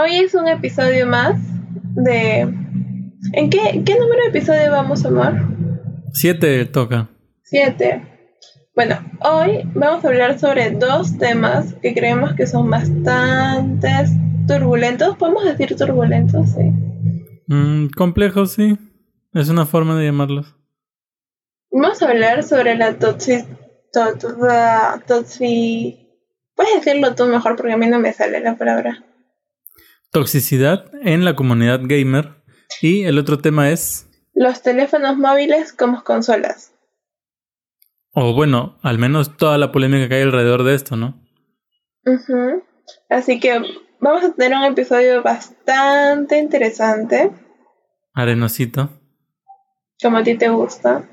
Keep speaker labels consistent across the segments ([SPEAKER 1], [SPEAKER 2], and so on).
[SPEAKER 1] Hoy es un episodio más de... ¿En qué, qué número de episodio vamos, amor?
[SPEAKER 2] Siete toca.
[SPEAKER 1] Siete. Bueno, hoy vamos a hablar sobre dos temas que creemos que son bastante turbulentos. ¿Podemos decir turbulentos? Sí.
[SPEAKER 2] Mm, complejos, sí. Es una forma de llamarlos.
[SPEAKER 1] Vamos a hablar sobre la toxi... toxi... Puedes decirlo tú mejor porque a mí no me sale la palabra.
[SPEAKER 2] Toxicidad en la comunidad gamer. Y el otro tema es...
[SPEAKER 1] Los teléfonos móviles como consolas.
[SPEAKER 2] O bueno, al menos toda la polémica que hay alrededor de esto, ¿no?
[SPEAKER 1] Ujú. Así que vamos a tener un episodio bastante interesante,
[SPEAKER 2] Arenosito.
[SPEAKER 1] como a ti te gusta.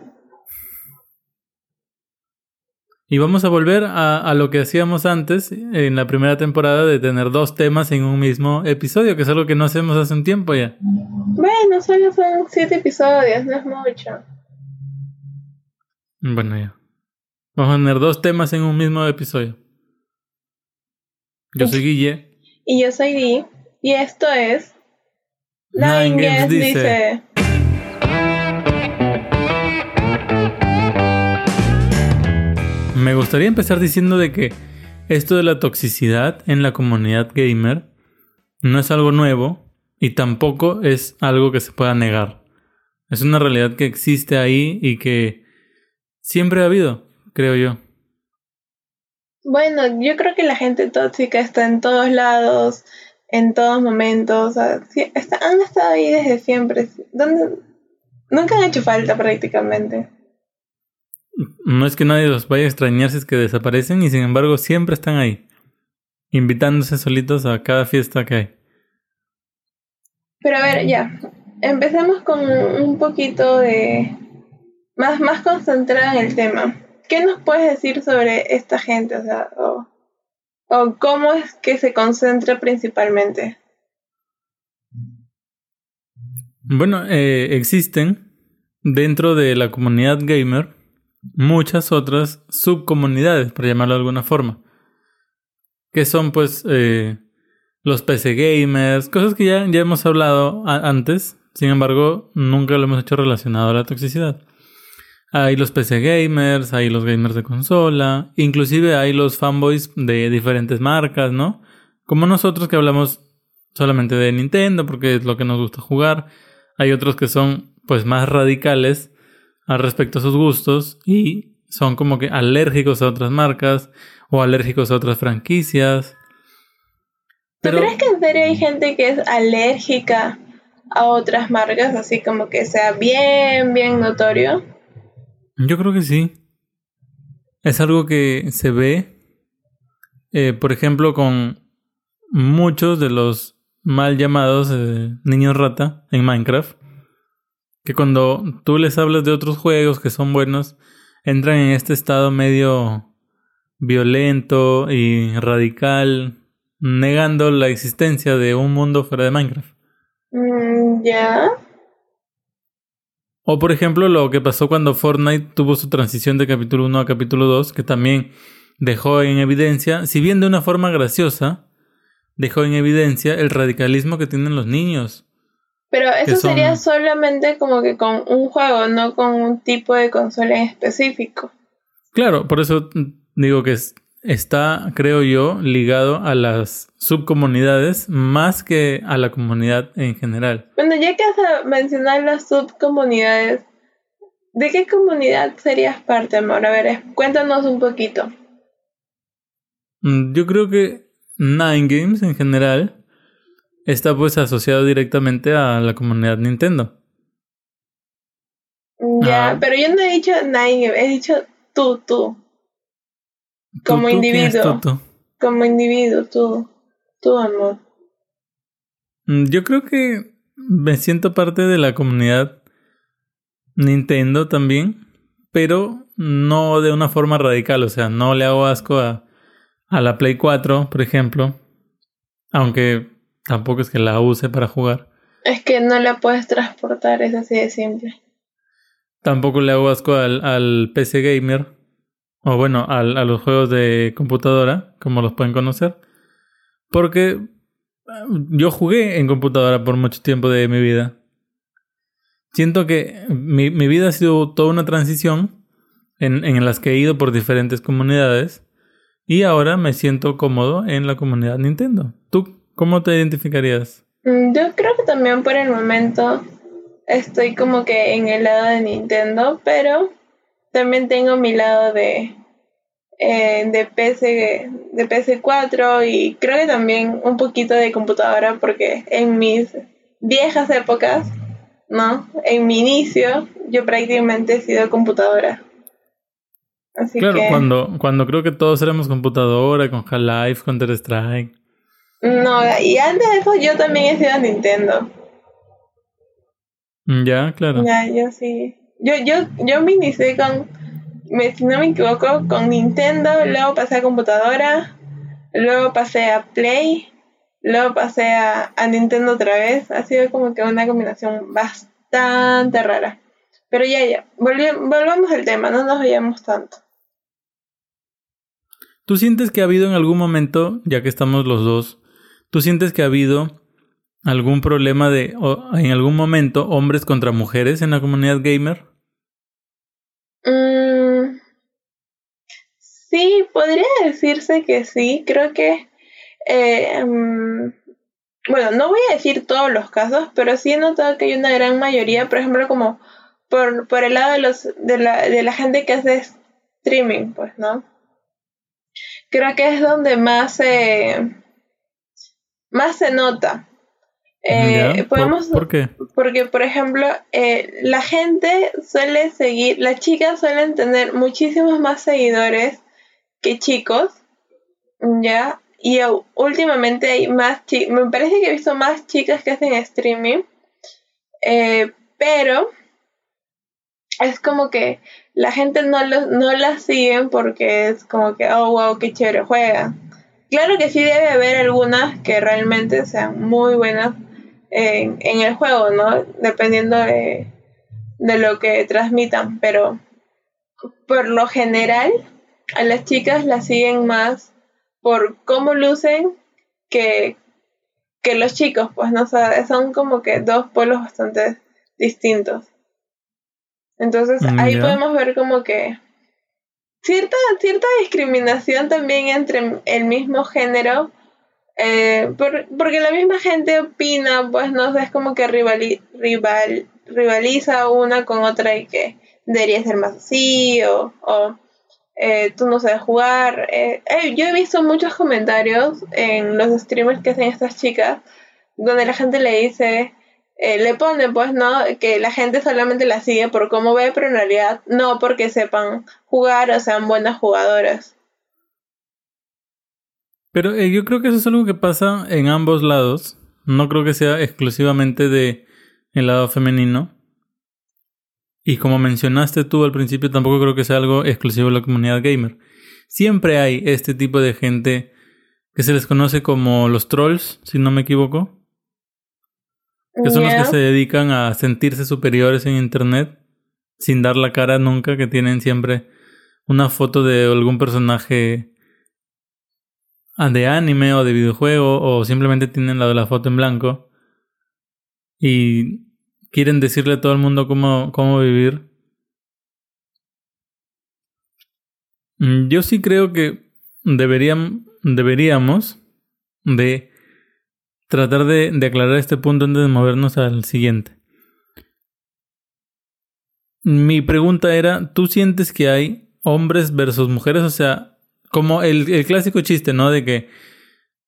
[SPEAKER 2] Y vamos a volver a, a lo que hacíamos antes en la primera temporada de tener dos temas en un mismo episodio, que es algo que no hacemos hace un tiempo ya.
[SPEAKER 1] Bueno, solo son siete episodios, no es mucho.
[SPEAKER 2] Bueno, ya. Vamos a tener dos temas en un mismo episodio. Yo soy Guille.
[SPEAKER 1] Y yo soy Di, y esto es...
[SPEAKER 2] Games dice.
[SPEAKER 1] dice...
[SPEAKER 2] Me gustaría empezar diciendo de que esto de la toxicidad en la comunidad gamer no es algo nuevo y tampoco es algo que se pueda negar. Es una realidad que existe ahí y que siempre ha habido, creo yo.
[SPEAKER 1] Bueno, yo creo que la gente tóxica está en todos lados, en todos momentos. han estado ahí desde siempre. Nunca han hecho falta prácticamente.
[SPEAKER 2] No es que nadie los vaya a extrañar si es que desaparecen y sin embargo siempre están ahí, invitándose solitos a cada fiesta que hay.
[SPEAKER 1] Pero a ver, ya. Empecemos con un poquito de... Más, más concentrada en el tema. ¿Qué nos puedes decir sobre esta gente? O sea, o, o cómo es que se concentra principalmente.
[SPEAKER 2] Bueno, eh, existen dentro de la comunidad gamer muchas otras subcomunidades, por llamarlo de alguna forma. Que son pues eh, los PC gamers, cosas que ya, ya hemos hablado antes, sin embargo nunca lo hemos hecho relacionado a la toxicidad. Hay los PC gamers, hay los gamers de consola, inclusive hay los fanboys de diferentes marcas, ¿no? Como nosotros que hablamos solamente de Nintendo porque es lo que nos gusta jugar. Hay otros que son pues más radicales al respecto a sus gustos y son como que alérgicos a otras marcas o alérgicos a otras franquicias.
[SPEAKER 1] ¿Tú crees que en serio hay gente que es alérgica a otras marcas, así como que sea bien, bien notorio?
[SPEAKER 2] yo creo que sí. Es algo que se ve, eh, por ejemplo, con muchos de los mal llamados eh, niños rata en Minecraft. Que cuando tú les hablas de otros juegos que son buenos, entran en este estado medio violento y radical, negando la existencia de un mundo fuera de Minecraft.
[SPEAKER 1] Mm, ya.
[SPEAKER 2] O por ejemplo lo que pasó cuando Fortnite tuvo su transición de capítulo 1 a capítulo 2, que también dejó en evidencia, si bien de una forma graciosa, dejó en evidencia el radicalismo que tienen los niños.
[SPEAKER 1] Pero eso
[SPEAKER 2] son-
[SPEAKER 1] sería solamente como que con un juego, no con un tipo de consola en específico.
[SPEAKER 2] Claro, por eso digo que es- está, creo yo, ligado a las subcomunidades más que a la comunidad en general.
[SPEAKER 1] Bueno, ya que has mencionado las subcomunidades, ¿de qué comunidad serías parte, amor? A ver, cuéntanos un poquito.
[SPEAKER 2] Mm, Yo creo que Nine Games en general está pues asociado directamente a la comunidad Nintendo.
[SPEAKER 1] Ya,
[SPEAKER 2] Ah.
[SPEAKER 1] pero yo no he dicho nadie, he dicho tú, tú. Como
[SPEAKER 2] ¿Tú- tú
[SPEAKER 1] individuo.
[SPEAKER 2] tú, tú?
[SPEAKER 1] Como individuo, tú. Tu amor.
[SPEAKER 2] Mm, Yo creo que me siento parte de la comunidad Nintendo también, pero no de una forma radical, o sea, no le hago asco a, a la Play 4, por ejemplo, aunque tampoco es que la use para jugar.
[SPEAKER 1] Es que no la puedes transportar, es así de simple.
[SPEAKER 2] Tampoco le hago asco al, al PC Gamer, o bueno, al- a los juegos de computadora, como los pueden conocer, porque yo jugué en computadora por mucho tiempo de mi vida. Siento que mi, mi vida ha sido toda una transición en, en las que he ido por diferentes comunidades y ahora me siento cómodo en la comunidad Nintendo. ¿Tú cómo te identificarías?
[SPEAKER 1] Mm, Yo creo que también por el momento estoy como que en el lado de Nintendo, pero también tengo mi lado de eh, de PC de PC4 y creo que también un poquito de computadora porque en mis viejas épocas, ¿no? En mi inicio yo prácticamente he sido computadora. Así
[SPEAKER 2] Claro,
[SPEAKER 1] que
[SPEAKER 2] cuando, cuando creo que todos éramos computadora, con Half-Life, Counter-Strike.
[SPEAKER 1] No, y antes de eso yo también he sido Nintendo.
[SPEAKER 2] Mm, Ya, claro.
[SPEAKER 1] Ya, yo sí. Yo, yo, yo me inicié con, me- si no me equivoco, con Nintendo, luego pasé a computadora, luego pasé a Play, luego pasé a, a Nintendo otra vez. Ha sido como que una combinación bastante rara. Pero ya, ya, volvi- volvamos al tema, no nos vayamos tanto.
[SPEAKER 2] ¿Tú sientes que ha habido en algún momento, ya que estamos los dos, tú sientes que ha habido algún problema de, en algún momento, hombres contra mujeres en la comunidad gamer?
[SPEAKER 1] Mm, sí, podría decirse que sí. Creo que, eh, mm, bueno, no voy a decir todos los casos, pero sí he notado que hay una gran mayoría, por ejemplo, como por, por el lado de los de la, de la gente que hace streaming, pues, ¿no? Creo que es donde más se más se nota. Eh,
[SPEAKER 2] ¿Ya? ¿Por-
[SPEAKER 1] podemos
[SPEAKER 2] ¿Por, qué?
[SPEAKER 1] porque, por ejemplo, eh, la gente suele seguir, las chicas suelen tener muchísimos más seguidores que chicos, ¿ya? Y uh, últimamente hay más chicas, me parece que he visto más chicas que hacen streaming, eh, pero es como que la gente no, lo, no las siguen porque es como que, oh, wow, qué chévere juega. Claro que sí debe haber algunas que realmente sean muy buenas en, en el juego, ¿no? Dependiendo de, de lo que transmitan, pero por lo general a las chicas las siguen más por cómo lucen que, que los chicos, pues no O sea, son como que dos polos bastante distintos. Entonces
[SPEAKER 2] Mm,
[SPEAKER 1] ahí podemos ver como que cierta, cierta discriminación también entre el mismo género eh, por- porque la misma gente opina, pues no sé, es como que rival, rivaliza una con otra y que debería ser más así o, o, eh, tú no sabes jugar. eh, yo he visto muchos comentarios en los streamers que hacen estas chicas donde la gente le dice, eh, le pone pues no, que la gente solamente la sigue por cómo ve, pero en realidad no porque sepan jugar o sean buenas jugadoras.
[SPEAKER 2] Pero eh, yo creo que eso es algo que pasa en ambos lados. No creo que sea exclusivamente de el lado femenino. Y como mencionaste tú al principio, tampoco creo que sea algo exclusivo de la comunidad gamer. Siempre hay este tipo de gente que se les conoce como los trolls, si no me equivoco. Que son los que se dedican a sentirse superiores en internet sin dar la cara nunca, que tienen siempre una foto de algún personaje de anime o de videojuego o simplemente tienen la de la foto en blanco y quieren decirle a todo el mundo cómo, cómo vivir. Mm, Yo sí creo que deberían, deberíamos de tratar de, de aclarar este punto antes de movernos al siguiente. Mi pregunta era, ¿tú sientes que hay hombres versus mujeres? O sea, como el, el clásico chiste, ¿no? De que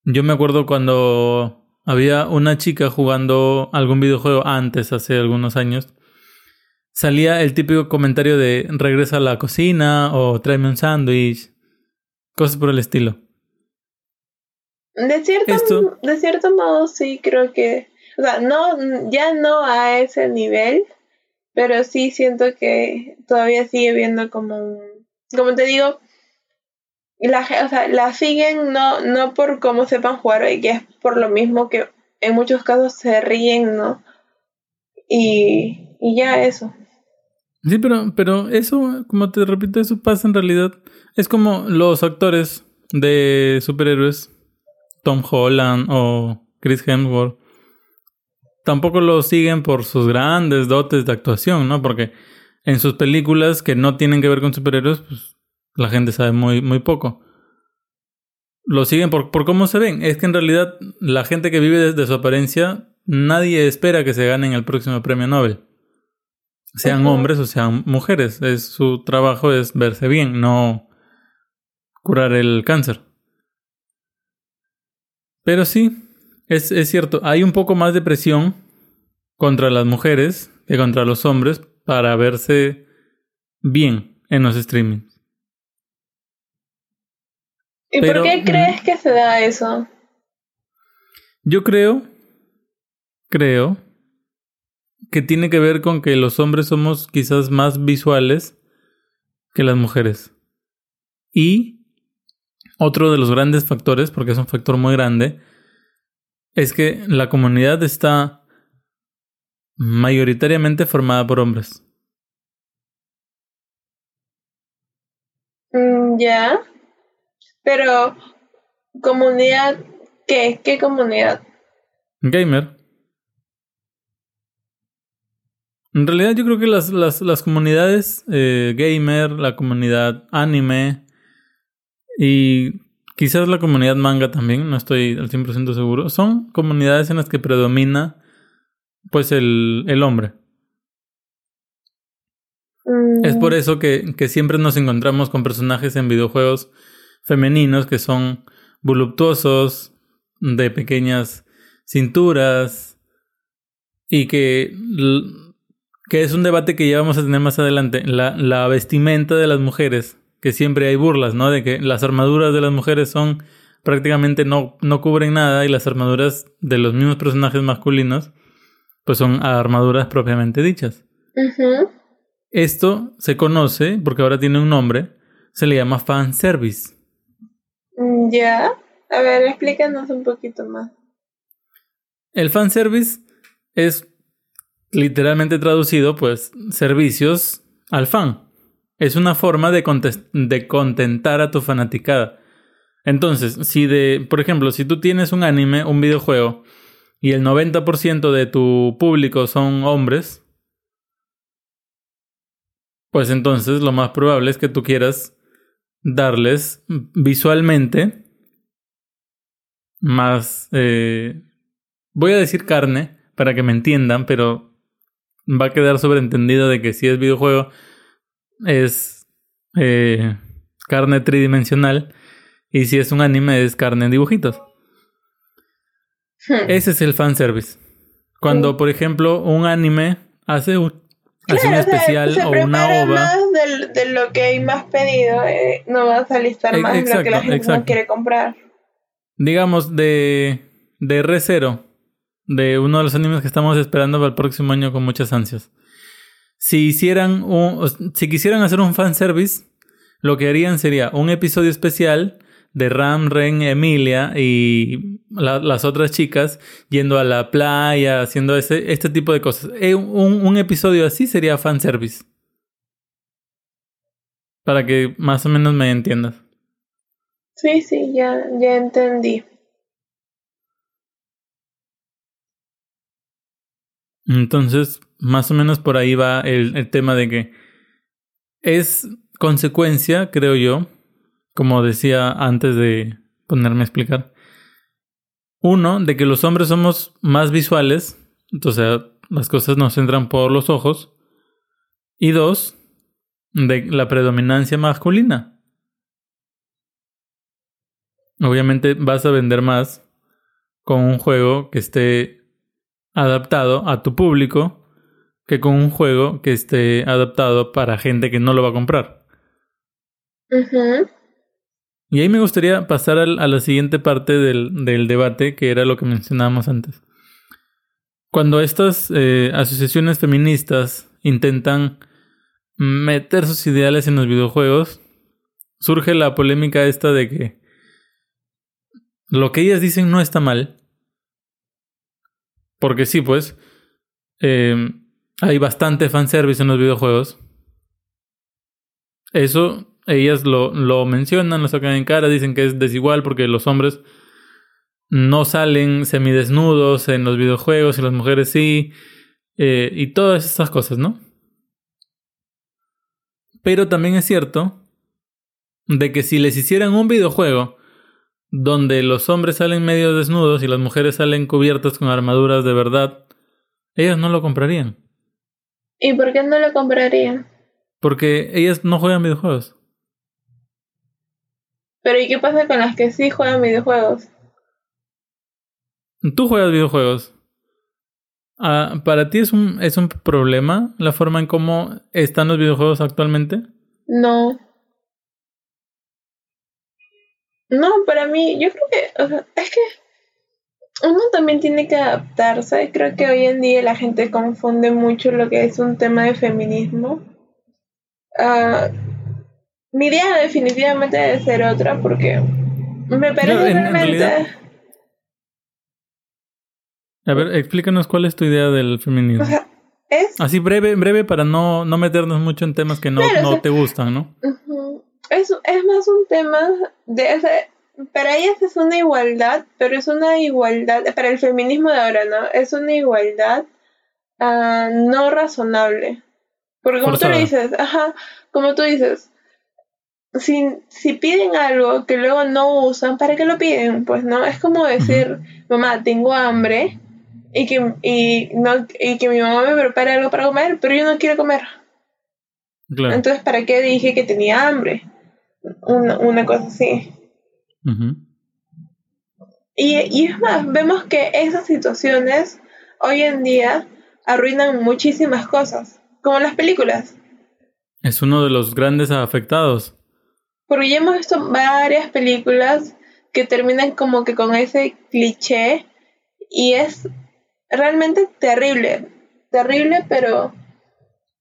[SPEAKER 2] yo me acuerdo cuando había una chica jugando algún videojuego antes, hace algunos años, salía el típico comentario de regresa a la cocina o tráeme un sándwich, cosas por el estilo.
[SPEAKER 1] De cierto,
[SPEAKER 2] Esto-
[SPEAKER 1] de cierto modo sí creo que, o sea, no, ya no a ese nivel, pero sí siento que todavía sigue viendo como un, como te digo, la, o sea, la siguen no, no por cómo sepan jugar, y que es por lo mismo que en muchos casos se ríen, ¿no? Y, y ya eso.
[SPEAKER 2] Sí, pero, pero eso, como te repito, eso pasa en realidad. Es como los actores de superhéroes, Tom Holland o Chris Hemsworth, tampoco lo siguen por sus grandes dotes de actuación, ¿no? Porque en sus películas que no tienen que ver con superhéroes, pues la gente sabe muy, muy poco. Lo siguen por, por cómo se ven. Es que en realidad la gente que vive desde su apariencia, nadie espera que se ganen el próximo premio Nobel. Sean hombres o sean mujeres. Es, su trabajo es verse bien, no curar el cáncer. Pero sí, es, es cierto, hay un poco más de presión contra las mujeres que contra los hombres para verse bien en los streamings.
[SPEAKER 1] ¿Y por qué crees que se da eso?
[SPEAKER 2] Yo creo, creo, que tiene que ver con que los hombres somos quizás más visuales que las mujeres. Y otro de los grandes factores, porque es un factor muy grande, es que la comunidad está mayoritariamente formada por hombres.
[SPEAKER 1] Mm, ya. Pero, ¿comunidad qué? ¿Qué comunidad?
[SPEAKER 2] Gamer. En realidad yo creo que las, las, las comunidades eh, gamer, la comunidad anime y quizás la comunidad manga también, no estoy al 100% seguro, son comunidades en las que predomina pues el, el hombre. Es por mm. eso que, que siempre nos encontramos con personajes en videojuegos femeninos que son voluptuosos, de pequeñas cinturas y que, que es un debate que ya vamos a tener más adelante. La, la vestimenta de las mujeres, que siempre hay burlas, ¿no? De que las armaduras de las mujeres son prácticamente no, no cubren nada y las armaduras de los mismos personajes masculinos pues son armaduras propiamente dichas. Esto se conoce, porque ahora tiene un nombre, se le llama fan service.
[SPEAKER 1] Mm, ya. A ver, explícanos un poquito más.
[SPEAKER 2] El fanservice es literalmente traducido, pues, servicios al fan. Es una forma de, de contentar a tu fanaticada. Entonces, si de, por ejemplo, si tú tienes un anime, un videojuego, y el 90% de tu público son hombres, pues entonces lo más probable es que tú quieras darles visualmente más, eh, voy a decir carne para que me entiendan, pero va a quedar sobreentendido de que si es videojuego es eh, carne tridimensional y si es un anime es carne en dibujitos. Hmm. Ese es el fanservice. Cuando, hmm. por ejemplo, un anime hace un, hace un especial o, una ova.
[SPEAKER 1] más de, lo que hay más pedido, eh, no vas a listar más de lo que la gente no quiere comprar.
[SPEAKER 2] Digamos, de, de R0, de uno de los animes que estamos esperando para el próximo año con muchas ansias. Si hicieran un, si quisieran hacer un fanservice, lo que harían sería un episodio especial de Ram, Ren, Emilia y las otras chicas yendo a la playa, haciendo ese, este tipo de cosas. Eh, un, un episodio así sería fanservice. Para que más o menos me entiendas.
[SPEAKER 1] Sí, sí, ya, ya entendí.
[SPEAKER 2] Entonces, más o menos por ahí va el, tema de que es consecuencia, creo yo, como decía antes de ponerme a explicar. Uno, de que los hombres somos más visuales, entonces las cosas nos entran por los ojos. Y dos, de la predominancia masculina. Obviamente vas a vender más con un juego que esté adaptado a tu público que con un juego que esté adaptado para gente que no lo va a comprar. Y ahí me gustaría pasar a la siguiente parte del, del debate, que era lo que mencionábamos antes. Cuando estas eh, asociaciones feministas intentan meter sus ideales en los videojuegos, surge la polémica esta de que lo que ellas dicen no está mal. Porque sí, pues, eh, hay bastante fanservice en los videojuegos. Eso ellas lo, lo mencionan, lo sacan en cara, dicen que es desigual porque los hombres no salen semidesnudos en los videojuegos y las mujeres sí, eh, y todas estas cosas, ¿no? Pero también es cierto de que si les hicieran un videojuego donde los hombres salen medio desnudos y las mujeres salen cubiertas con armaduras de verdad, ellas no lo comprarían.
[SPEAKER 1] ¿Y por qué no lo comprarían?
[SPEAKER 2] Porque ellas no juegan videojuegos.
[SPEAKER 1] Pero ¿y qué pasa con las que sí juegan videojuegos?
[SPEAKER 2] Tú juegas videojuegos. Ah, ¿Para ti es un, es un problema la forma en cómo están los videojuegos actualmente?
[SPEAKER 1] No. No, para mí, yo creo que, o sea, es que uno también tiene que adaptarse. Creo que hoy en día la gente confunde mucho lo que es un tema de feminismo. Uh, mi idea definitivamente debe ser otra porque me parece realmente...
[SPEAKER 2] A ver, explícanos cuál es tu idea del feminismo. es... Así breve, breve para no, no meternos mucho en temas que no, no te gustan, ¿no?
[SPEAKER 1] Es, es más un tema de... para ellas es una igualdad, pero es una igualdad, para el feminismo de ahora, ¿no? Es una igualdad uh, no razonable. Porque como tú le dices, ajá, como tú dices, si, si piden algo que luego no usan, ¿para qué lo piden? Pues no, es como decir, mamá, tengo hambre, y que, y, no, y que mi mamá me prepare algo para comer, pero yo no quiero comer. Entonces, ¿para qué dije que tenía hambre? Una, una cosa así. y, y es más, vemos que esas situaciones hoy en día arruinan muchísimas cosas, como las películas.
[SPEAKER 2] Es uno de los grandes afectados.
[SPEAKER 1] Porque ya hemos visto varias películas que terminan como que con ese cliché y es realmente terrible, terrible, pero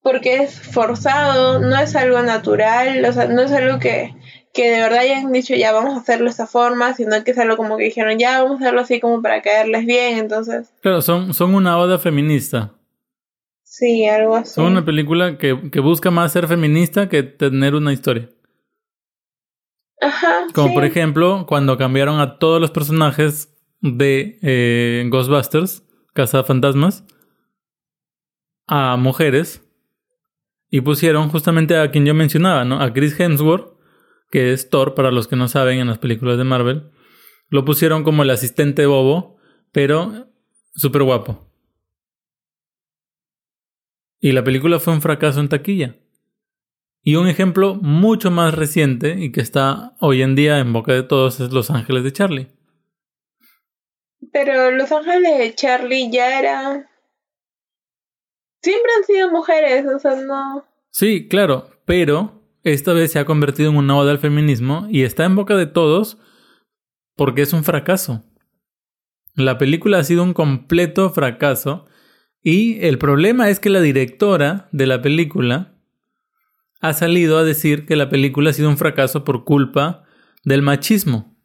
[SPEAKER 1] porque es forzado, no es algo natural, o sea, no es algo que, que de verdad hayan dicho ya vamos a hacerlo de esta forma, sino que es algo como que dijeron ya vamos a hacerlo así como para caerles bien, entonces.
[SPEAKER 2] Claro, son, son una oda feminista.
[SPEAKER 1] Sí, algo así.
[SPEAKER 2] Son una película que, que busca más ser feminista que tener una historia.
[SPEAKER 1] Ajá.
[SPEAKER 2] Como por ejemplo, cuando cambiaron a todos los personajes de eh, Ghostbusters Casa Fantasmas a mujeres y pusieron justamente a quien yo mencionaba, ¿no? A Chris Hemsworth, que es Thor para los que no saben en las películas de Marvel. Lo pusieron como el asistente bobo, pero súper guapo. Y la película fue un fracaso en taquilla. Y un ejemplo mucho más reciente y que está hoy en día en boca de todos es Los Ángeles de Charlie.
[SPEAKER 1] Pero Los Ángeles de Charlie ya era... Siempre han sido mujeres, o sea, no...
[SPEAKER 2] Sí, claro, pero esta vez se ha convertido en una oda al feminismo y está en boca de todos porque es un fracaso. La película ha sido un completo fracaso y el problema es que la directora de la película ha salido a decir que la película ha sido un fracaso por culpa del machismo.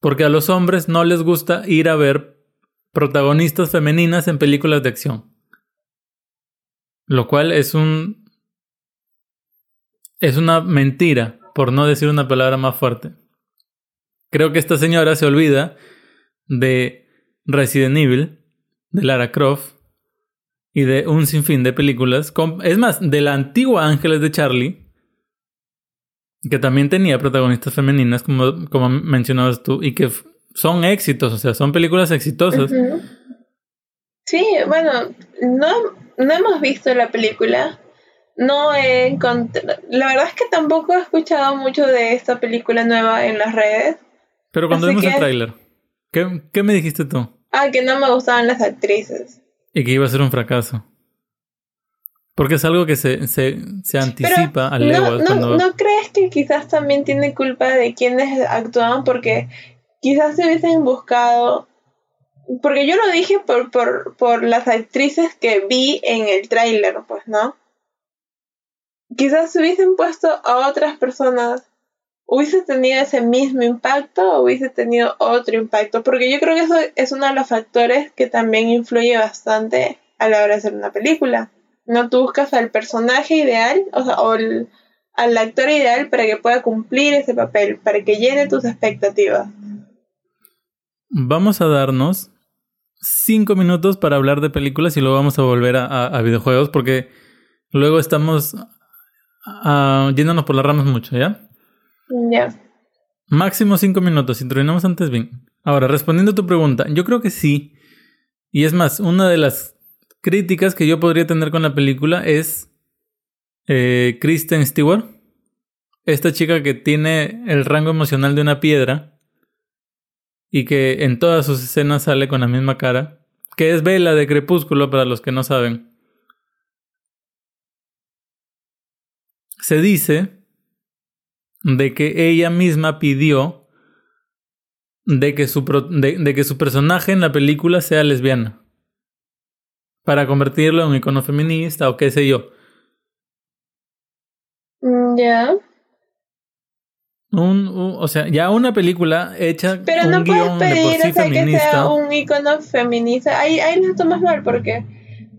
[SPEAKER 2] Porque a los hombres no les gusta ir a ver protagonistas femeninas en películas de acción. Lo cual es un. Es una mentira, por no decir una palabra más fuerte. Creo que esta señora se olvida de Resident Evil, de Lara Croft y de un sinfín de películas. Es más, de la antigua Ángeles de Charlie, que también tenía protagonistas femeninas, como, como mencionabas tú, y que son éxitos, o sea, son películas exitosas.
[SPEAKER 1] Sí, bueno, no, no hemos visto la película. No he encontrado. La verdad es que tampoco he escuchado mucho de esta película nueva en las redes.
[SPEAKER 2] Pero cuando vimos el tráiler, ¿qué, ¿qué me dijiste tú?
[SPEAKER 1] Ah, que no me gustaban las actrices.
[SPEAKER 2] Y que iba a ser un fracaso. Porque es algo que se, se, se anticipa al
[SPEAKER 1] no, no, ¿No crees que quizás también tiene culpa de quienes actuaban? Porque quizás se hubiesen buscado... Porque yo lo dije por, por, por las actrices que vi en el tráiler, pues, ¿no? Quizás se hubiesen puesto a otras personas, hubiese tenido ese mismo impacto o hubiese tenido otro impacto. Porque yo creo que eso es uno de los factores que también influye bastante a la hora de hacer una película. No tú buscas al personaje ideal, o sea, o al actor ideal para que pueda cumplir ese papel, para que llene tus expectativas.
[SPEAKER 2] vamos a darnos cinco minutos para hablar de películas y luego vamos a volver a, videojuegos porque luego estamos uh, yéndonos por las ramas mucho, ¿ya?
[SPEAKER 1] Ya.
[SPEAKER 2] Máximo cinco minutos, si terminamos antes bien. Ahora, respondiendo a tu pregunta, yo creo que sí. Y es más, una de las críticas que yo podría tener con la película es eh, Kristen Stewart. Esta chica que tiene el rango emocional de una piedra y que en todas sus escenas sale con la misma cara, que es Vela de Crepúsculo para los que no saben. Se dice de que ella misma pidió de que su, de, que su personaje en la película sea lesbiana. Para convertirlo en un icono feminista o qué sé yo.
[SPEAKER 1] Mm, ya.
[SPEAKER 2] Un, o sea, ya una película hecha
[SPEAKER 1] Pero no puedes pedir que sea un icono feminista. Ahí, ahí lo tomas mal porque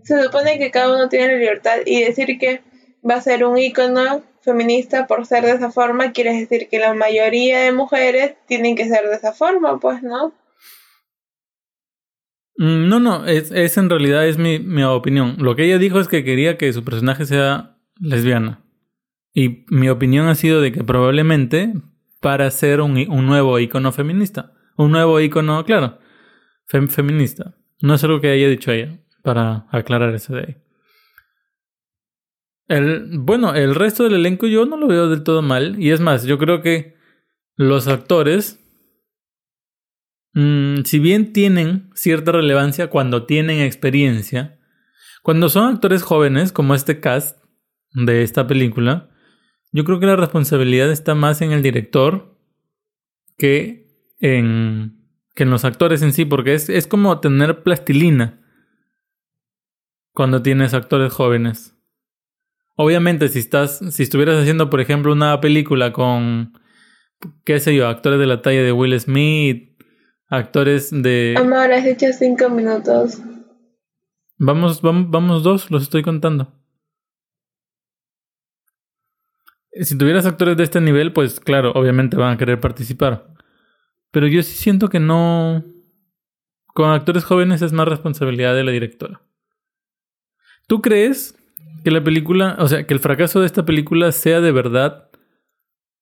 [SPEAKER 1] se supone que cada uno tiene la libertad y decir que va a ser un icono feminista por ser de esa forma quiere decir que la mayoría de mujeres tienen que ser de esa forma, pues, ¿no?
[SPEAKER 2] Mm, no, no, es, es en realidad es mi, mi opinión. Lo que ella dijo es que quería que su personaje sea lesbiana. Y mi opinión ha sido de que probablemente para ser un, un nuevo icono feminista. Un nuevo icono, claro, feminista. No es algo que haya dicho ella, para aclarar eso de ahí. El, bueno, el resto del elenco yo no lo veo del todo mal. Y es más, yo creo que los actores, mmm, si bien tienen cierta relevancia cuando tienen experiencia, cuando son actores jóvenes, como este cast de esta película, yo creo que la responsabilidad está más en el director que en, que en los actores en sí, porque es, es como tener plastilina cuando tienes actores jóvenes. Obviamente, si estás, si estuvieras haciendo, por ejemplo, una película con, qué sé yo, actores de la talla de Will Smith, actores de.
[SPEAKER 1] Amor, has hecho cinco minutos.
[SPEAKER 2] Vamos, vamos, vamos dos, los estoy contando. Si tuvieras actores de este nivel, pues claro, obviamente van a querer participar. Pero yo sí siento que no... Con actores jóvenes es más responsabilidad de la directora. ¿Tú crees que la película, o sea, que el fracaso de esta película sea de verdad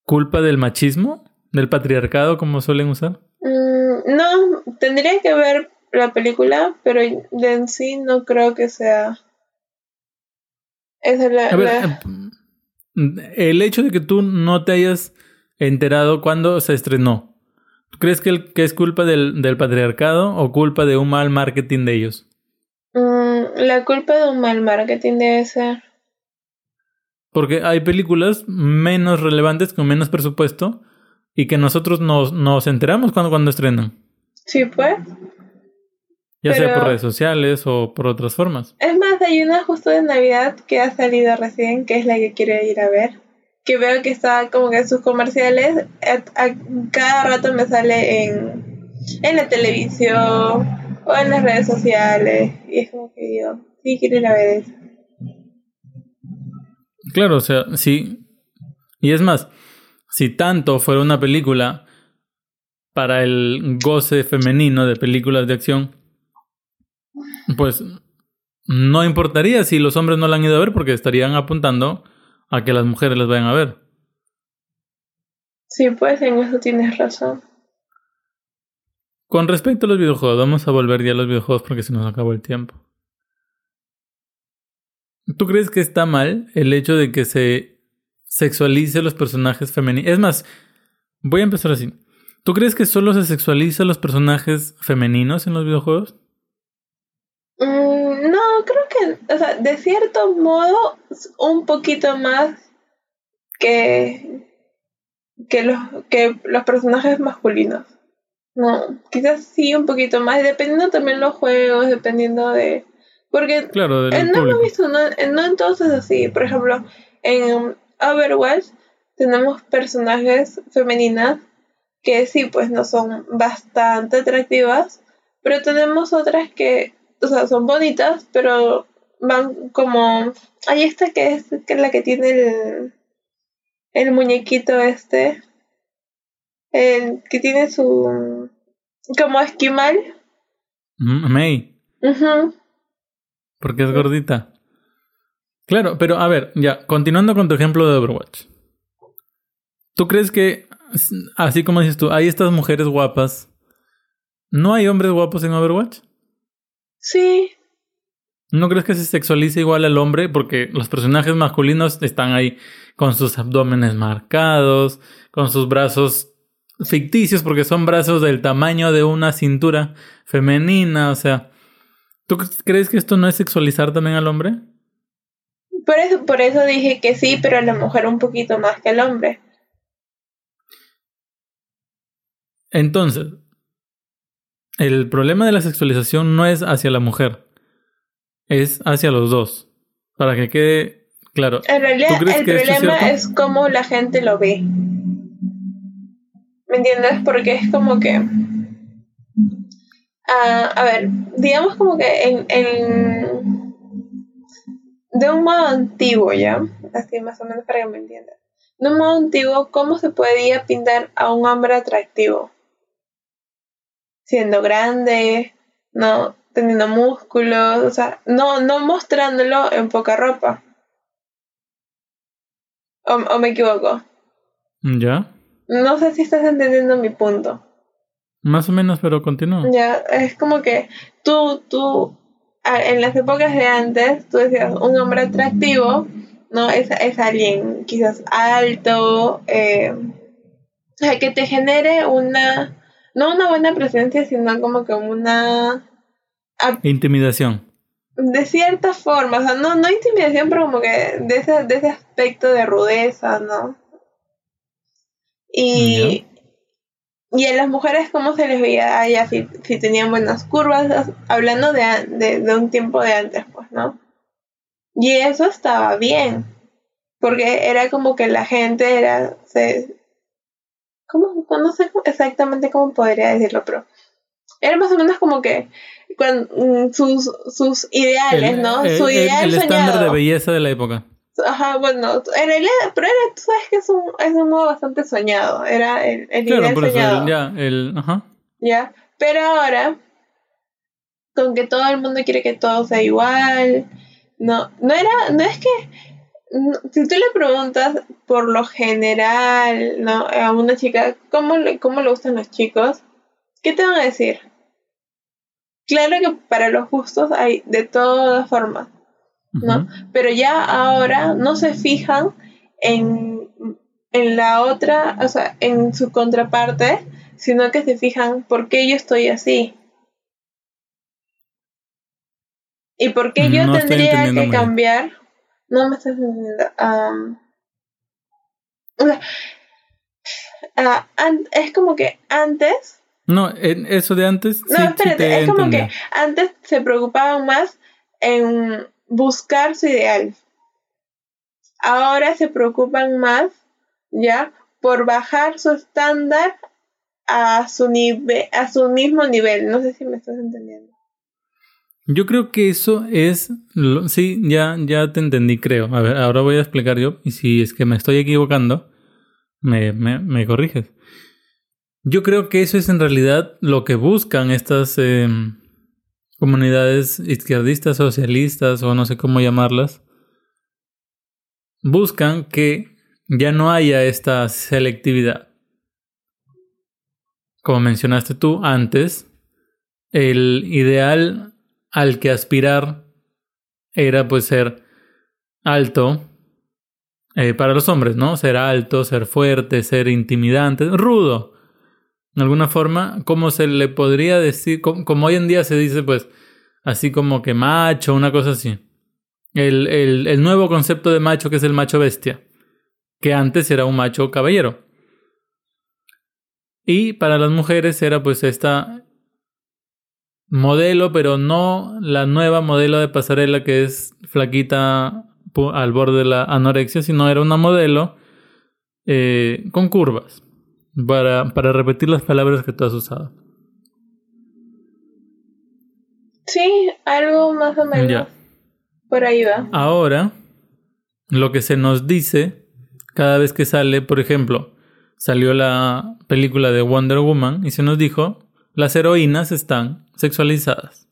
[SPEAKER 2] culpa del machismo, del patriarcado, como suelen usar?
[SPEAKER 1] Mm, no, tendría que ver la película, pero de en sí no creo que sea... Esa es la,
[SPEAKER 2] eh, el hecho de que tú no te hayas enterado cuando se estrenó, ¿tú crees que, que es culpa del, del, patriarcado o culpa de un mal marketing de ellos?
[SPEAKER 1] Mm, la culpa de un mal marketing debe ser.
[SPEAKER 2] Porque hay películas menos relevantes con menos presupuesto y que nosotros nos, nos enteramos cuando, cuando estrenan.
[SPEAKER 1] Sí, pues.
[SPEAKER 2] Ya sea por redes sociales o por otras formas.
[SPEAKER 1] Es más, hay una justo de Navidad que ha salido recién, que es la que quiero ir a ver. Que veo que está como que en sus comerciales, a, cada rato me sale en, en la televisión o en las redes sociales. Y es como que yo, sí quiero ir a ver eso.
[SPEAKER 2] Claro, o sea, sí. Y es más, si tanto fuera una película para el goce femenino de películas de acción, pues no importaría si los hombres no la han ido a ver porque estarían apuntando a que las mujeres las vayan a ver.
[SPEAKER 1] Sí, pues en eso tienes razón.
[SPEAKER 2] Con respecto a los videojuegos, vamos a volver ya a los videojuegos porque se nos acabó el tiempo. ¿Tú crees que está mal el hecho de que se sexualice los personajes femeninos? Es más, voy a empezar así. ¿Tú crees que solo se sexualiza los personajes femeninos en los videojuegos?
[SPEAKER 1] Mm, no, creo que, o sea, de cierto modo, un poquito más que, que, los, que los personajes masculinos. No, quizás sí un poquito más, dependiendo también los juegos, dependiendo de... Porque
[SPEAKER 2] claro,
[SPEAKER 1] eh, no lo he visto, no, eh, no entonces así. Por ejemplo, en Overwatch tenemos personajes femeninas que sí, pues no son bastante atractivas, pero tenemos otras que o sea, son bonitas, pero van como... Ahí está que es, que es la que tiene el, el muñequito este, el que tiene su, Como esquimal.
[SPEAKER 2] Mm, May. Porque es gordita. Claro, pero a ver, ya, continuando con tu ejemplo de Overwatch. ¿Tú crees que, así como dices tú, hay estas mujeres guapas? ¿No hay hombres guapos en Overwatch?
[SPEAKER 1] Sí.
[SPEAKER 2] ¿No crees que se sexualiza igual al hombre? Porque los personajes masculinos están ahí con sus abdómenes marcados, con sus brazos ficticios, porque son brazos del tamaño de una cintura femenina, o sea. ¿Tú crees que esto no es sexualizar también al hombre?
[SPEAKER 1] Por eso, por eso dije que sí, pero a la mujer un poquito más que al hombre.
[SPEAKER 2] Entonces, el problema de la sexualización no es hacia la mujer, es hacia los dos. Para que quede claro.
[SPEAKER 1] En realidad,
[SPEAKER 2] ¿Tú crees
[SPEAKER 1] el
[SPEAKER 2] es
[SPEAKER 1] problema es cómo la gente lo ve. ¿Me entiendes? Porque es como que. ah, a ver, digamos como que en, en- De un modo antiguo, ¿ya? Así más o menos para que me entiendas. De un modo antiguo, ¿cómo se podía pintar a un hombre atractivo? Siendo grande, no teniendo músculos, o sea, no, no mostrándolo en poca ropa. ¿O, o me equivoco?
[SPEAKER 2] ¿Ya?
[SPEAKER 1] No sé si estás entendiendo mi punto.
[SPEAKER 2] Más o menos, pero continúa.
[SPEAKER 1] Ya, es como que tú, tú, en las épocas de antes, tú decías, un hombre atractivo, ¿no? Es, es alguien quizás alto, eh, o sea, que te genere una, no una buena presencia, sino como que una,
[SPEAKER 2] Intimidación.
[SPEAKER 1] de cierta forma, o sea, no, no intimidación, pero como que de ese, de ese aspecto de rudeza, ¿no? Y, y a las mujeres, ¿cómo se les veía a ellas si, si tenían buenas curvas? Hablando de, de, de un tiempo de antes, pues, ¿no? Y eso estaba bien, porque era como que la gente era, se, ¿cómo? No sé exactamente cómo podría decirlo, pero era más o menos como que cuan- mm, sus, sus ideales,
[SPEAKER 2] El-
[SPEAKER 1] ¿no?
[SPEAKER 2] el-
[SPEAKER 1] Su
[SPEAKER 2] el-
[SPEAKER 1] ideal
[SPEAKER 2] el estándar de belleza de la época.
[SPEAKER 1] Ajá, bueno, en realidad, pero era, tú sabes que es un, es un modo bastante soñado, era el, el
[SPEAKER 2] Claro,
[SPEAKER 1] ideal
[SPEAKER 2] por eso,
[SPEAKER 1] soñado,
[SPEAKER 2] el- ya, el, ajá.
[SPEAKER 1] ¿ya? Pero ahora, con que todo el mundo quiere que todo sea igual, no, no era, no es que, no, si tú le preguntas por lo general, ¿no? A una chica, ¿cómo le, cómo le gustan los chicos? ¿Qué te van a decir? Claro que para los gustos hay de todas formas, ¿no? Pero ya ahora no se fijan en, en la otra, o sea, en su contraparte, sino que se fijan por qué yo estoy así. Y por qué yo
[SPEAKER 2] No
[SPEAKER 1] tendría que cambiar. No me estás entendiendo. An- es como que antes
[SPEAKER 2] No, en eso de antes.
[SPEAKER 1] no,
[SPEAKER 2] sí, sí
[SPEAKER 1] espérate,
[SPEAKER 2] te
[SPEAKER 1] es como
[SPEAKER 2] entendí.
[SPEAKER 1] que antes se preocupaban más en buscar su ideal. Ahora se preocupan más, ¿ya? Por bajar su estándar a su nivel, a su mismo nivel. No sé si me estás entendiendo.
[SPEAKER 2] Yo creo que eso es. sí, ya, ya te entendí, creo. A ver, ahora voy a explicar yo. Y si es que me estoy equivocando, me, me, corriges. Yo creo que eso es en realidad lo que buscan estas eh, comunidades izquierdistas, socialistas o no sé cómo llamarlas. Buscan que ya no haya esta selectividad. Como mencionaste tú antes, el ideal al que aspirar era pues ser alto eh, para los hombres, ¿no? Ser alto, ser fuerte, ser intimidante, rudo. De alguna forma, como se le podría decir, como, como hoy en día se dice pues así como que macho, una cosa así. El, el, el nuevo concepto de macho que es el macho bestia, que antes era un macho caballero. Y para las mujeres era pues esta modelo, pero no la nueva modelo de pasarela que es flaquita al borde de la anorexia, sino era una modelo eh, con curvas, para, para repetir las palabras que tú has usado.
[SPEAKER 1] Sí, algo más o menos.
[SPEAKER 2] Ya.
[SPEAKER 1] Por ahí va.
[SPEAKER 2] Ahora, lo que se nos dice cada vez que sale, por ejemplo, salió la película de Wonder Woman y se nos dijo, las heroínas están sexualizadas.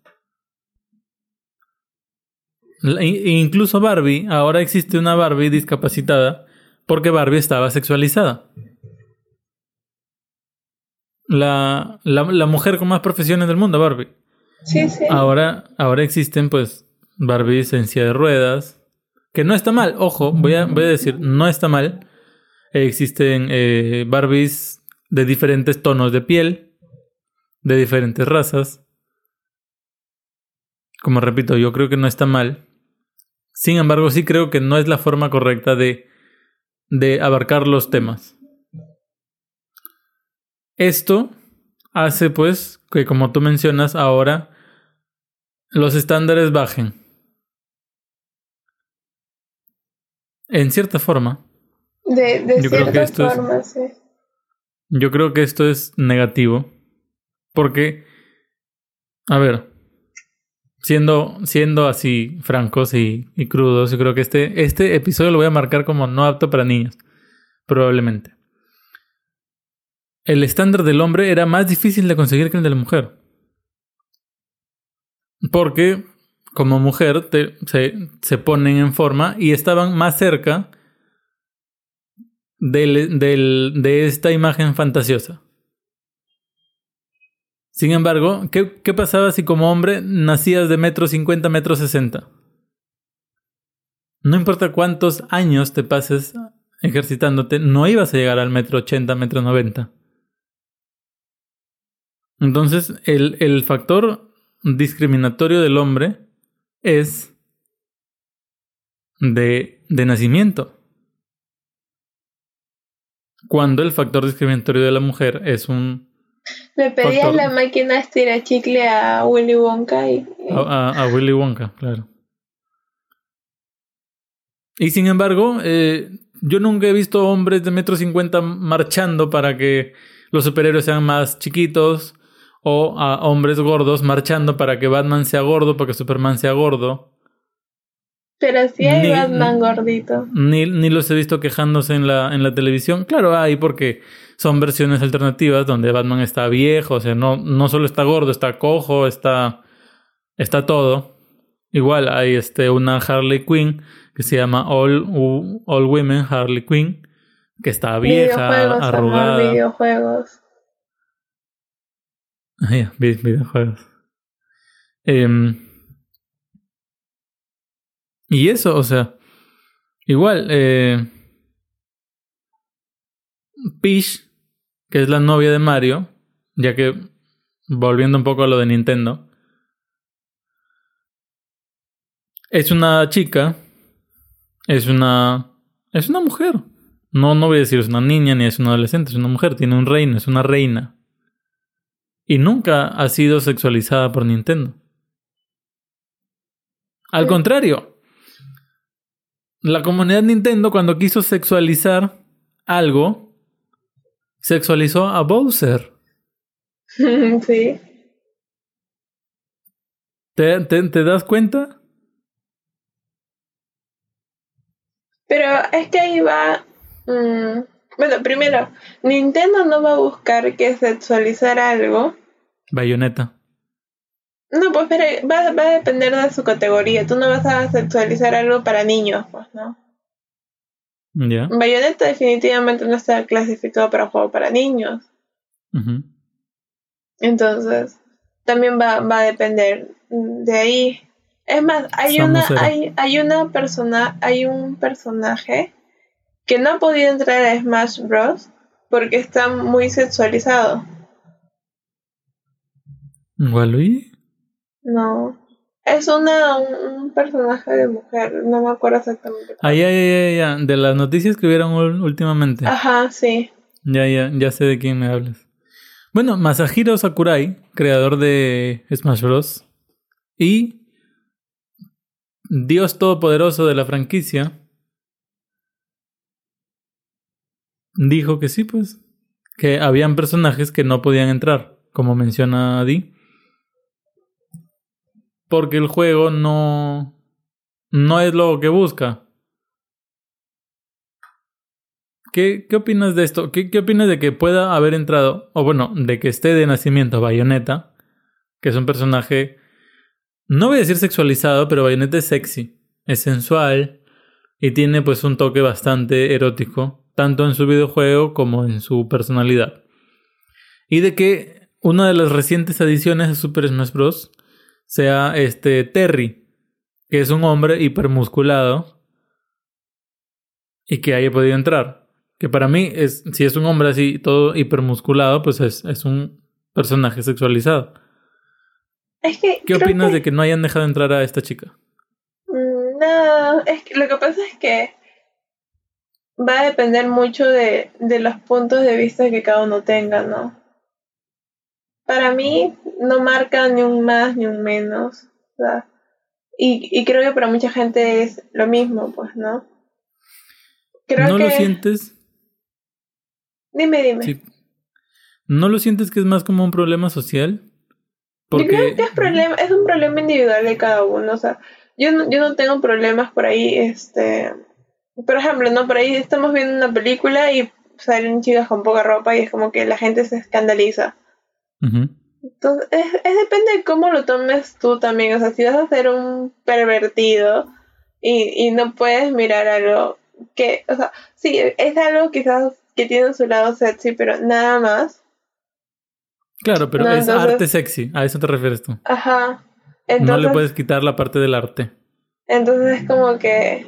[SPEAKER 2] incluso Barbie, ahora existe una Barbie discapacitada porque Barbie estaba sexualizada. La, la, mujer con más profesiones del mundo, Barbie.
[SPEAKER 1] Sí, sí.
[SPEAKER 2] Ahora, ahora existen pues Barbies en silla de ruedas, que no está mal, ojo, voy a, voy a decir, no está mal. existen eh, Barbies de diferentes tonos de piel, de diferentes razas. Como repito, yo creo que no está mal. Sin embargo, sí creo que no es la forma correcta de, de abarcar los temas. Esto hace pues que, como tú mencionas, ahora los estándares bajen. En cierta forma.
[SPEAKER 1] De, de cierta forma, sí.
[SPEAKER 2] Yo creo que esto es negativo. Porque, a ver, siendo, siendo así francos y, crudos, yo creo que este, este episodio lo voy a marcar como no apto para niños. Probablemente. El estándar del hombre era más difícil de conseguir que el de la mujer. Porque como mujer se, se, ponen en forma y estaban más cerca del, del, de esta imagen fantasiosa. Sin embargo, ¿qué, ¿qué, pasaba si como hombre nacías de metro cincuenta, metro sesenta? No importa cuántos años te pases ejercitándote, no ibas a llegar al metro ochenta, metro noventa. Entonces, el, el factor discriminatorio del hombre es de, de nacimiento. Cuando el factor discriminatorio de la mujer es un...
[SPEAKER 1] Le pedías la máquina estira chicle a Willy Wonka y...
[SPEAKER 2] A, Willy Wonka, claro. Y sin embargo, eh, yo nunca he visto hombres de metro cincuenta marchando para que los superhéroes sean más chiquitos o a hombres gordos marchando para que Batman sea gordo, para que Superman sea gordo.
[SPEAKER 1] Pero sí hay Batman gordito.
[SPEAKER 2] Ni, ni, los he visto quejándose en la, en la televisión. Claro, hay porque son versiones alternativas donde Batman está viejo, o sea, no, no solo está gordo, está cojo, está, está todo. Igual hay este, una Harley Quinn que se llama All, All Women Harley Quinn, que está vieja, arrugada.
[SPEAKER 1] videojuegos.
[SPEAKER 2] Ah, videojuegos. Em, y eso, o sea, igual, eh, Peach, que es la novia de Mario, ya que volviendo un poco a lo de Nintendo, es una chica, es una, es una mujer. No, no voy a decir es una niña ni es una adolescente, es una mujer, tiene un reino, es una reina y nunca ha sido sexualizada por Nintendo. Al contrario, la comunidad Nintendo cuando quiso sexualizar algo, sexualizó a Bowser.
[SPEAKER 1] Sí.
[SPEAKER 2] ¿Te, te, das cuenta?
[SPEAKER 1] Pero es que ahí va... Mm, bueno, primero, Nintendo no va a buscar que sexualizar algo.
[SPEAKER 2] Bayoneta.
[SPEAKER 1] No, pues pero va, va, a depender de su categoría. Tú no vas a sexualizar algo para niños, pues, ¿no? Bayonetta definitivamente no está clasificado para juego para niños. Entonces, también va, va a depender de ahí. Es más, hay una, hay, hay una persona, hay un personaje que no ha podido entrar a Smash Bros. porque está muy sexualizado.
[SPEAKER 2] ¿Waluigi?
[SPEAKER 1] No. Es una, un, personaje de mujer, no me acuerdo exactamente.
[SPEAKER 2] Ah, ya, ya, ya, De las noticias que hubieron últimamente.
[SPEAKER 1] Ajá, sí.
[SPEAKER 2] Ya, ya, ya sé de quién me hablas. Bueno, Masahiro Sakurai, creador de Smash Bros. Y Dios Todopoderoso de la franquicia, dijo que sí, pues. Que habían personajes que no podían entrar, como menciona Di. Porque el juego no. no es lo que busca. ¿Qué, ¿Qué opinas de esto? ¿Qué, ¿Qué opinas de que pueda haber entrado, o bueno, de que esté de nacimiento Bayonetta, que es un personaje, no voy a decir sexualizado, pero Bayonetta es sexy, es sensual y tiene pues un toque bastante erótico, tanto en su videojuego como en su personalidad. Y de que una de las recientes adiciones de Super Smash Bros. Sea este Terry, que es un hombre hipermusculado y que haya podido entrar. Que para mí, es, si es un hombre así, todo hipermusculado, pues es, es un personaje sexualizado.
[SPEAKER 1] Es que.
[SPEAKER 2] ¿Qué opinas de que no hayan dejado entrar a esta chica?
[SPEAKER 1] Mm, no, es que lo que pasa es que va a depender mucho de, de los puntos de vista que cada uno tenga, ¿no? Para mí no marca ni un más ni un menos. y, y creo que para mucha gente es lo mismo, pues, ¿no?
[SPEAKER 2] Creo ¿No lo sientes?
[SPEAKER 1] Dime, dime.
[SPEAKER 2] ¿No lo sientes que es más como un problema social?
[SPEAKER 1] Porque... Yo creo que es, problema, es un problema individual de cada uno. O sea, yo no, yo no tengo problemas por ahí, este... Por ejemplo, ¿no? Por ahí estamos viendo una película y salen chicas con poca ropa y es como que la gente se escandaliza. Entonces, es, es, depende de cómo lo tomes tú también. O sea, si vas a ser un pervertido y, y no puedes mirar algo que, o sea, sí, es algo quizás que tiene su lado sexy, pero nada más.
[SPEAKER 2] Claro, pero es arte sexy, a eso te refieres tú.
[SPEAKER 1] Ajá.
[SPEAKER 2] no le puedes quitar la parte del arte.
[SPEAKER 1] Entonces es como que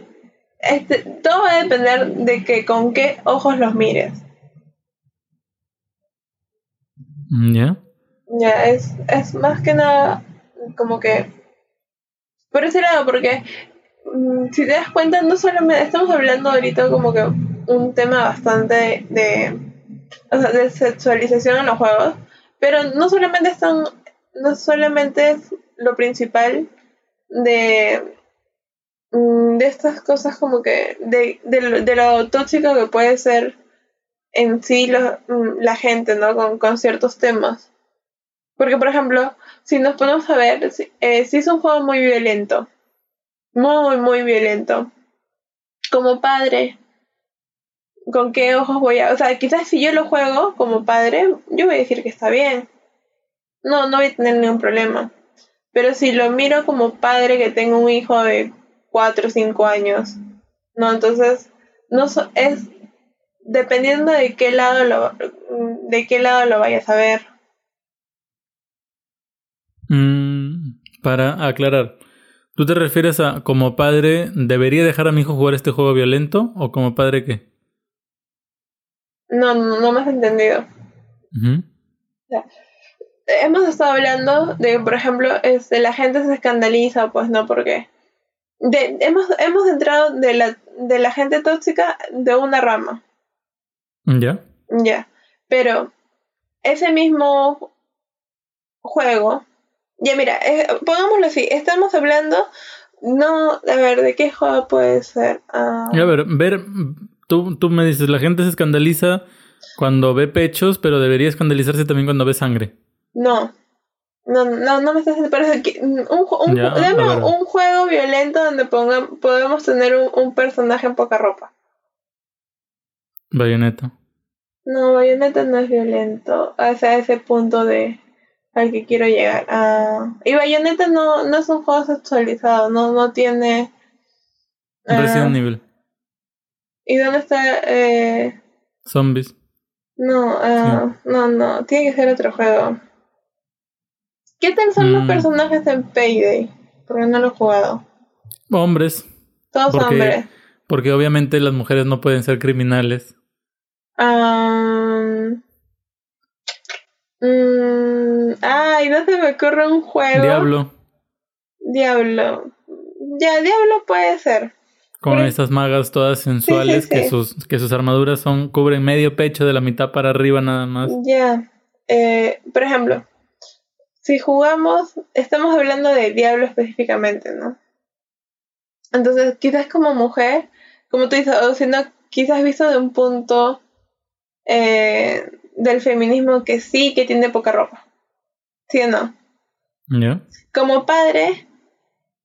[SPEAKER 1] este, todo va a depender de que con qué ojos los mires.
[SPEAKER 2] Mm, ¿Ya?
[SPEAKER 1] Ya, es, es más que nada como que por ese lado, porque mm, si te das cuenta, no solamente estamos hablando ahorita como que un tema bastante de, o sea, de sexualización en los juegos, pero no solamente están, no solamente es lo principal de, mm, de estas cosas como que, de, de, lo, tóxico que puede ser en sí mm, la gente, ¿no? Con, con, ciertos temas. Porque, por ejemplo, si nos ponemos a ver, eh, si es un juego muy violento, muy, muy violento, como padre, con qué ojos voy a... O sea, quizás si yo lo juego como padre, yo voy a decir que está bien. No, no voy a tener ningún problema. Pero si lo miro como padre que tengo un hijo de 4 o 5 años, no, entonces, no es dependiendo de qué lado lo, de qué lado lo vayas a ver.
[SPEAKER 2] Mm, para aclarar, ¿tú te refieres a como padre debería dejar a mi hijo jugar este juego violento o como padre qué?
[SPEAKER 1] No, no, me has entendido. hemos estado hablando de, por ejemplo, este, la gente se escandaliza, pues no, porque de, hemos, hemos entrado de la, de la gente tóxica de una rama.
[SPEAKER 2] Ya.
[SPEAKER 1] Ya. Pero ese mismo juego, ya mira, eh, pongámoslo así, estamos hablando, no, a ver, ¿de qué juego puede ser?
[SPEAKER 2] Ah. a ver, ver Tú, tú me dices, la gente se escandaliza cuando ve pechos, pero debería escandalizarse también cuando ve sangre.
[SPEAKER 1] No. No, no, no me estás diciendo, pero un, un, un, juego violento donde ponga, podemos tener un, personaje en poca ropa.
[SPEAKER 2] Bayonetta.
[SPEAKER 1] No, Bayonetta no es violento. Hacia ese punto de al que quiero llegar. Ah, y Bayonetta no, no es un juego sexualizado, no, no tiene.
[SPEAKER 2] Resident uh, Evil.
[SPEAKER 1] ¿Y dónde está? Eh...
[SPEAKER 2] Zombies.
[SPEAKER 1] No, uh, no, no, tiene que ser otro juego. ¿Qué tal son los mm. personajes en Payday? Porque no lo he jugado.
[SPEAKER 2] Hombres.
[SPEAKER 1] Todos hombres.
[SPEAKER 2] Porque obviamente las mujeres no pueden ser criminales.
[SPEAKER 1] Um, ay, no se me ocurre un juego.
[SPEAKER 2] Diablo.
[SPEAKER 1] Diablo. Ya, Diablo puede ser.
[SPEAKER 2] Con estas magas todas sensuales que sus que sus armaduras son cubren medio pecho de la mitad para arriba nada más.
[SPEAKER 1] Ya. Eh, por ejemplo, si jugamos, estamos hablando de diablo específicamente, ¿no? Entonces, quizás como mujer, como tú dices, o si no, quizás visto de un punto eh, del feminismo que sí, que tiene poca ropa. ¿Sí o no? Como padre,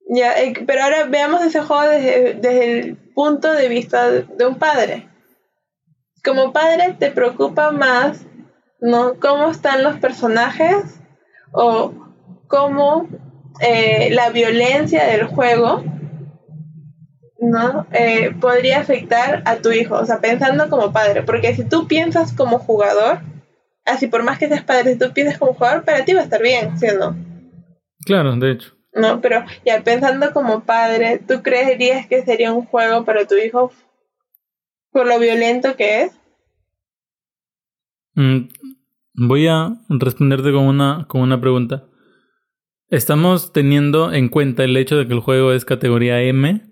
[SPEAKER 1] ya, eh, pero ahora veamos ese juego desde, el punto de vista de, un padre. como padre te preocupa más, ¿no? Cómo están los personajes o cómo eh, la violencia del juego, ¿no? Eh, podría afectar a tu hijo, o sea, pensando como padre, porque si tú piensas como jugador, así por más que seas padre, si tú piensas como jugador, para ti va a estar bien, ¿sí o no?
[SPEAKER 2] Claro, de hecho.
[SPEAKER 1] No, pero ya pensando como padre, ¿tú creerías que sería un juego para tu hijo por lo violento que es?
[SPEAKER 2] Mm, voy a responderte con una, con una pregunta. ¿Estamos teniendo en cuenta el hecho de que el juego es categoría M,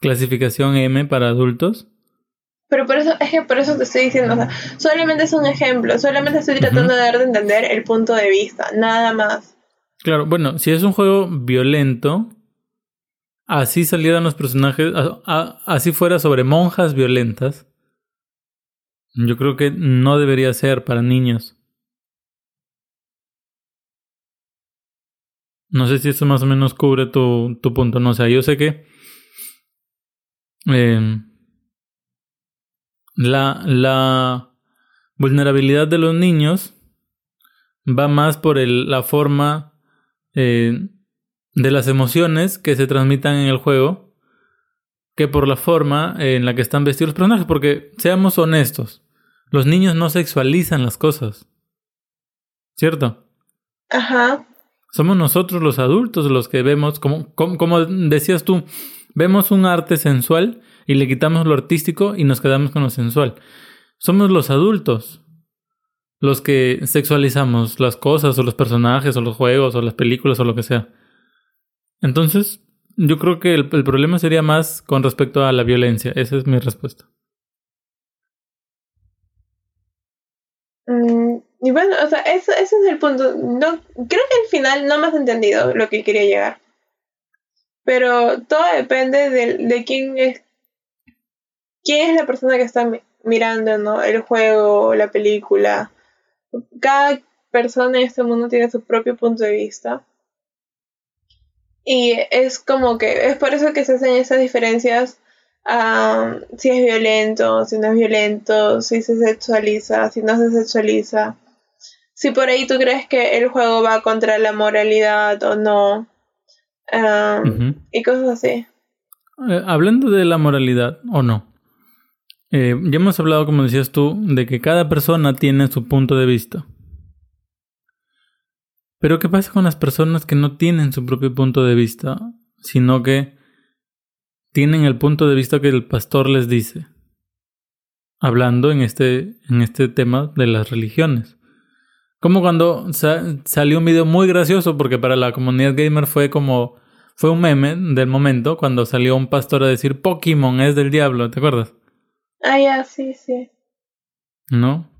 [SPEAKER 2] clasificación M para adultos?
[SPEAKER 1] Pero por eso, es que por eso te estoy diciendo, o sea, solamente es un ejemplo, solamente estoy tratando de dar de entender el punto de vista, nada más.
[SPEAKER 2] Claro, bueno, si es un juego violento, así salieran los personajes, así fuera sobre monjas violentas, yo creo que no debería ser para niños. No sé si eso más o menos cubre tu, tu punto, no sé, yo sé que eh, la, la vulnerabilidad de los niños va más por el, la forma eh, de las emociones que se transmitan en el juego que por la forma en la que están vestidos los personajes. Porque seamos honestos, los niños no sexualizan las cosas. ¿Cierto?
[SPEAKER 1] Ajá.
[SPEAKER 2] Somos nosotros los adultos los que vemos, como, como, como decías tú, vemos un arte sensual y le quitamos lo artístico y nos quedamos con lo sensual. Somos los adultos los que sexualizamos las cosas o los personajes o los juegos o las películas o lo que sea. Entonces, yo creo que el, problema sería más con respecto a la violencia. Esa es mi respuesta.
[SPEAKER 1] Mm, y bueno, o sea, eso, ese es el punto. No, creo que al final no me has entendido lo que quería llegar. Pero todo depende de, de quién es quién es la persona que está mirando, ¿no? El juego, la película. Cada persona en este mundo tiene su propio punto de vista. Y es como que, es por eso que se hacen esas diferencias si es violento, si no es violento, si se sexualiza, si no se sexualiza. Si por ahí tú crees que el juego va contra la moralidad o no. Y cosas así.
[SPEAKER 2] Eh, hablando de la moralidad o no. Eh, ya hemos hablado, como decías tú, de que cada persona tiene su punto de vista. Pero ¿qué pasa con las personas que no tienen su propio punto de vista, sino que tienen el punto de vista que el pastor les dice? Hablando en este, en este tema de las religiones. Como cuando salió un video muy gracioso, porque para la comunidad gamer fue como. Fue un meme del momento cuando salió un pastor a decir Pokémon es del diablo, ¿te acuerdas?
[SPEAKER 1] Ah, ya, sí, sí.
[SPEAKER 2] ¿No?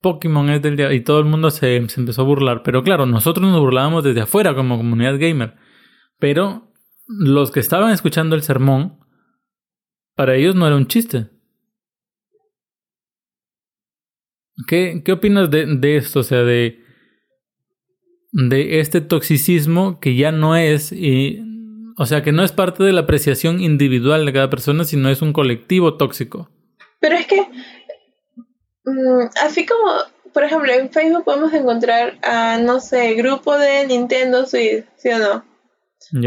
[SPEAKER 2] Pokémon es del día. Y todo el mundo se, empezó a burlar. Pero claro, nosotros nos burlábamos desde afuera como comunidad gamer. Pero los que estaban escuchando el sermón, para ellos no era un chiste. ¿Qué, qué opinas de, de esto? O sea, de, de este toxicismo que ya no es. Y, o sea, que no es parte de la apreciación individual de cada persona, sino es un colectivo tóxico.
[SPEAKER 1] Pero es que, mm, así como, por ejemplo, en Facebook podemos encontrar a, no sé, grupo de Nintendo Switch, ¿sí o no?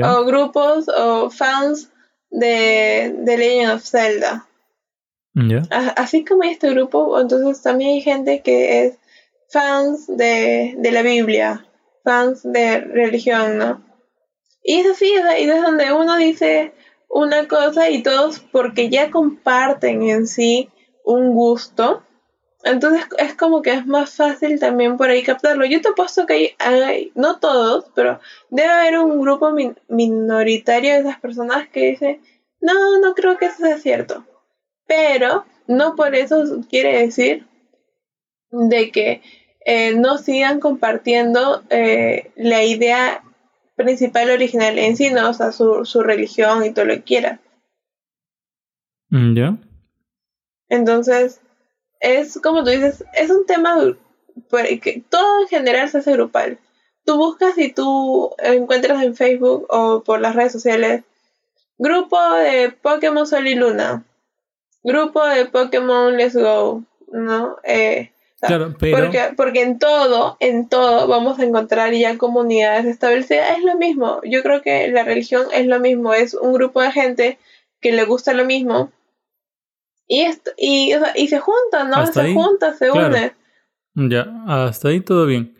[SPEAKER 1] O grupos o fans de, de Legend of Zelda. Así como hay este grupo, entonces también hay gente que es fans de, de la Biblia, fans de religión, ¿no? Y es así, y es donde uno dice, una cosa y todos porque ya comparten en sí un gusto. Entonces es como que es más fácil también por ahí captarlo. Yo te apuesto que hay, no todos, pero debe haber un grupo minoritario de esas personas que dicen, no, no creo que eso sea cierto. Pero no por eso quiere decir de que eh, no sigan compartiendo eh, la idea principal original en sí, ¿no? O sea, su, su religión y todo lo que quiera.
[SPEAKER 2] Mm, ¿Ya?
[SPEAKER 1] Entonces, es como tú dices, es un tema que todo en general se hace grupal. Tú buscas y tú encuentras en Facebook o por las redes sociales grupo de Pokémon Sol y Luna, grupo de Pokémon Let's Go, ¿no? Eh,
[SPEAKER 2] Claro, pero
[SPEAKER 1] porque, porque en todo, en todo vamos a encontrar ya comunidades establecidas. Es lo mismo. Yo creo que la religión es lo mismo. Es un grupo de gente que le gusta lo mismo. Y, esto, y, o sea, y se juntan, ¿no?
[SPEAKER 2] Hasta
[SPEAKER 1] se
[SPEAKER 2] ahí,
[SPEAKER 1] junta, se
[SPEAKER 2] claro.
[SPEAKER 1] une.
[SPEAKER 2] ya, hasta ahí todo bien.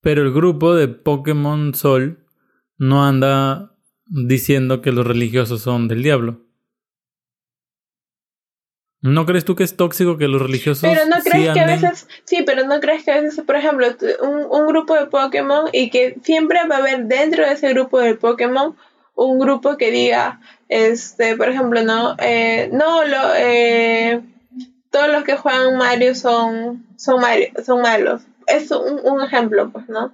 [SPEAKER 2] Pero el grupo de Pokémon Sol no anda diciendo que los religiosos son del diablo. ¿No crees tú que es tóxico que los religiosos
[SPEAKER 1] Pero no
[SPEAKER 2] sí
[SPEAKER 1] crees que a veces, sí, pero no crees que a veces, por ejemplo, un, un grupo de Pokémon y que siempre va a haber dentro de ese grupo de Pokémon un grupo que diga, este, por ejemplo, no, eh, no, lo, eh, todos los que juegan Mario son, son, Mario, son malos. Es un, un ejemplo, pues, ¿no?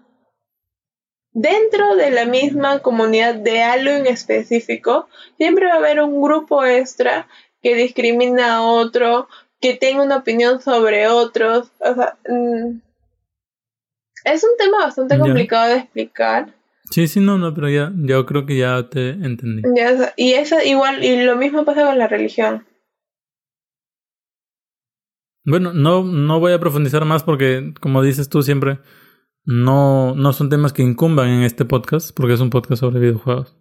[SPEAKER 1] Dentro de la misma comunidad de algo en específico, siempre va a haber un grupo extra que discrimina a otro, que tenga una opinión sobre otros. O sea, mm, es un tema bastante
[SPEAKER 2] Ya.
[SPEAKER 1] complicado de explicar.
[SPEAKER 2] Sí, sí, no, no, pero ya, yo creo que ya te entendí.
[SPEAKER 1] Ya, y eso igual, y lo mismo pasa con la religión.
[SPEAKER 2] Bueno, no, no voy a profundizar más porque, como dices tú siempre, no, no son temas que incumban en este podcast, porque es un podcast sobre videojuegos.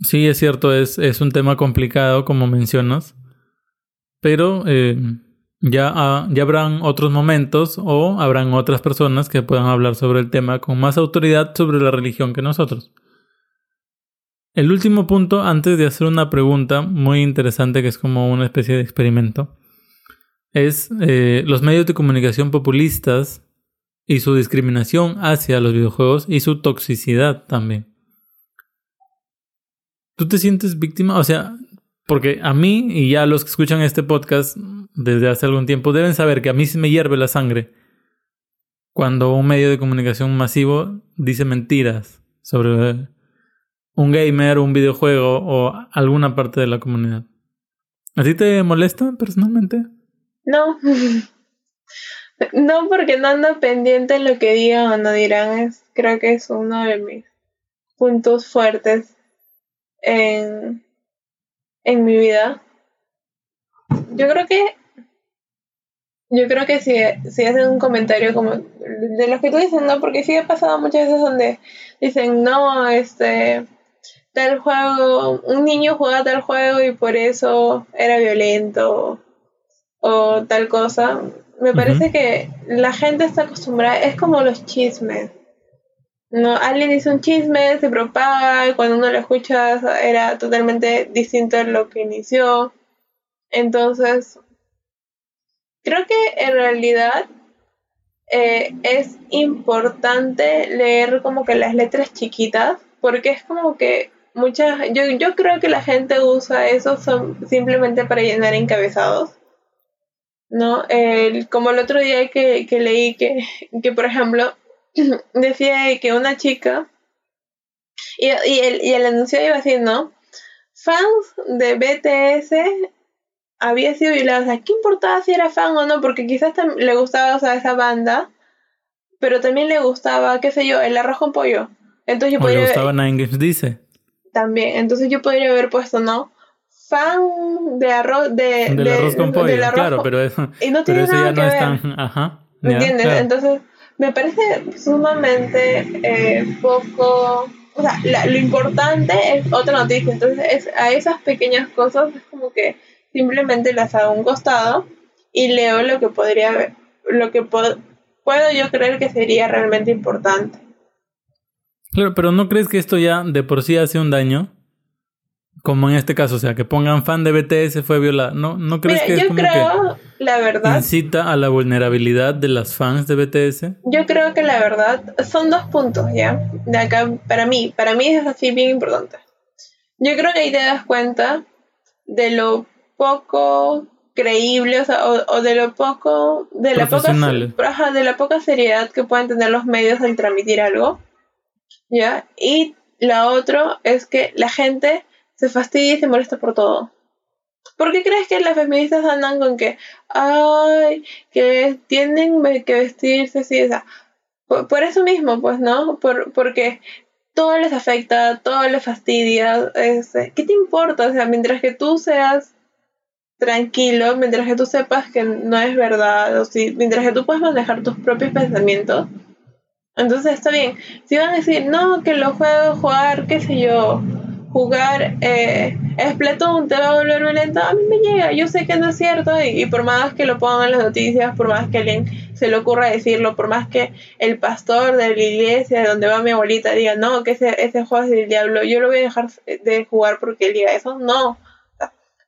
[SPEAKER 2] Sí, es cierto, es, es un tema complicado, como mencionas, pero eh, ya, ha- ya habrán otros momentos o habrán otras personas que puedan hablar sobre el tema con más autoridad sobre la religión que nosotros. El último punto, antes de hacer una pregunta muy interesante que es como una especie de experimento, es eh, los medios de comunicación populistas y su discriminación hacia los videojuegos y su toxicidad también. ¿Tú te sientes víctima? O sea, porque a mí y ya los que escuchan este podcast desde hace algún tiempo deben saber que a mí se me hierve la sangre cuando un medio de comunicación masivo dice mentiras sobre un gamer, un videojuego o alguna parte de la comunidad. ¿A ti te molesta personalmente?
[SPEAKER 1] No. no, porque no ando pendiente de lo que digan o no dirán. Es, creo que es uno de mis puntos fuertes en, en mi vida. Yo creo que yo creo que si, si hacen un comentario como de los que tú dices, no, porque sí ha pasado muchas veces donde dicen, no, este, tal juego, un niño juega tal juego y por eso era violento o tal cosa. Me parece que la gente está acostumbrada, es como los chismes. No, alguien dice un chisme, se propaga, y cuando uno lo escucha era totalmente distinto a lo que inició. Entonces, creo que en realidad eh, es importante leer como que las letras chiquitas, porque es como que muchas, yo, yo creo que la gente usa eso son- simplemente para llenar encabezados. ¿No? El- como el otro día que, que leí que, que, por ejemplo, decía que una chica, y, y, el, y el anuncio iba así, ¿no? Fans de BTS había sido violada. O sea, ¿qué importaba si era fan o no? Porque quizás le gustaba, o sea, esa banda, pero también le gustaba, qué sé yo, el arroz con pollo. Entonces yo
[SPEAKER 2] ¿O le
[SPEAKER 1] podría
[SPEAKER 2] gustaba Nine Games Dice?
[SPEAKER 1] también, entonces yo podría haber puesto, ¿no? Fan de arroz, de,
[SPEAKER 2] Del
[SPEAKER 1] de-
[SPEAKER 2] arroz con pollo,
[SPEAKER 1] arroz
[SPEAKER 2] claro, pero eso,
[SPEAKER 1] y no
[SPEAKER 2] pero
[SPEAKER 1] tiene
[SPEAKER 2] eso
[SPEAKER 1] nada
[SPEAKER 2] ya
[SPEAKER 1] que
[SPEAKER 2] no es
[SPEAKER 1] ver.
[SPEAKER 2] tan... Ajá. ya,
[SPEAKER 1] ¿Entiendes?
[SPEAKER 2] claro.
[SPEAKER 1] Entonces, me parece sumamente eh, poco. O sea, lo importante es otra noticia. Entonces, es, a esas pequeñas cosas es como que simplemente las hago a un costado y leo lo que podría ver, lo que puedo yo creer que sería realmente importante.
[SPEAKER 2] Claro, pero ¿no crees que esto ya de por sí hace un daño? Como en este caso, o sea, que pongan fan de BTS fue violada. ¿No, no crees
[SPEAKER 1] Mira,
[SPEAKER 2] que es
[SPEAKER 1] yo
[SPEAKER 2] como
[SPEAKER 1] creo, la
[SPEAKER 2] que
[SPEAKER 1] verdad,
[SPEAKER 2] incita a la vulnerabilidad de las fans de BTS?
[SPEAKER 1] yo creo que la verdad son dos puntos, ¿ya? De acá, para mí, para mí es así bien importante. Yo creo que ahí te das cuenta de lo poco creíble, o sea, o, o de lo poco, de la poca, ajá, de la poca seriedad que pueden tener los medios al transmitir algo, ¿ya? Y la otra es que la gente se fastidia y se molesta por todo. ¿Por qué crees que las feministas andan con que, ay, que tienen que vestirse así? O sea, por, por eso mismo, pues, ¿no? Por, porque todo les afecta, todo les fastidia. este, ¿Qué te importa? O sea, mientras que tú seas tranquilo mientras que tú sepas que no es verdad, o si, mientras que tú puedes manejar tus propios pensamientos. Entonces está bien. Si van a decir, no, que lo juego, jugar, qué sé yo, jugar eh, Splatoon te va a volver violento, a mí me llega, yo sé que no es cierto y, por más que lo pongan en las noticias, por más que alguien se le ocurra decirlo, por más que el pastor de la iglesia donde va mi abuelita diga, no, que ese, ese juego es del diablo, yo lo voy a dejar de jugar porque él diga eso, no,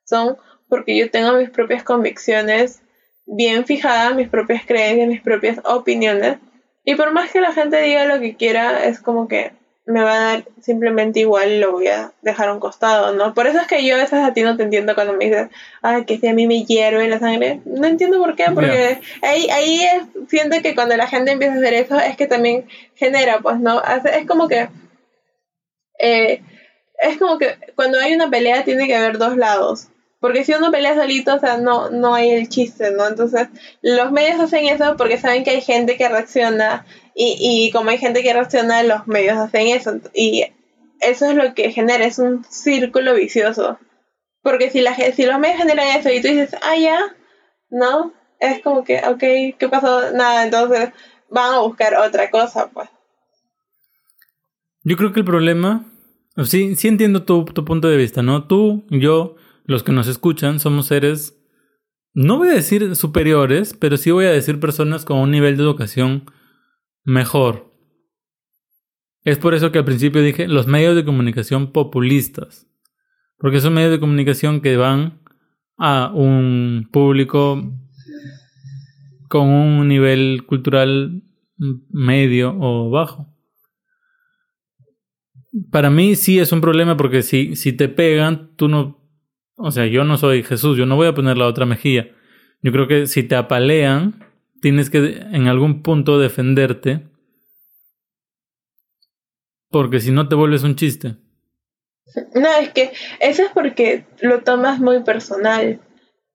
[SPEAKER 1] son porque yo tengo mis propias convicciones bien fijadas, mis propias creencias, mis propias opiniones. Y por más que la gente diga lo que quiera, es como que me va a dar simplemente igual y lo voy a dejar a un costado, ¿no? Por eso es que yo a veces a ti no te entiendo cuando me dices, ah, que si a mí me hierve la sangre. No entiendo por qué, porque ahí, ahí es, siento que cuando la gente empieza a hacer eso es que también genera, pues, ¿no? Es como que... Eh, es como que cuando hay una pelea tiene que haber dos lados. Porque si uno pelea solito, o sea, no, no hay el chiste, ¿no? Entonces, los medios hacen eso porque saben que hay gente que reacciona y, y como hay gente que reacciona, los medios hacen eso. Y eso es lo que genera, es un círculo vicioso. Porque si, la, si los medios generan eso y tú dices, ah, ya, no, es como que, ok, ¿qué pasó? Nada, entonces van a buscar otra cosa, pues.
[SPEAKER 2] Yo creo que el problema, sí, sí entiendo tu, tu punto de vista, ¿no? Tú, yo, los que nos escuchan somos seres, no voy a decir superiores, pero sí voy a decir personas con un nivel de educación mejor. Es por eso que al principio dije los medios de comunicación populistas, porque son medios de comunicación que van a un público con un nivel cultural medio o bajo. Para mí sí es un problema porque si, si te pegan, tú no o sea, yo no soy Jesús, yo no voy a poner la otra mejilla. Yo creo que si te apalean, tienes que en algún punto defenderte. Porque si no te vuelves un chiste.
[SPEAKER 1] No, es que eso es porque lo tomas muy personal.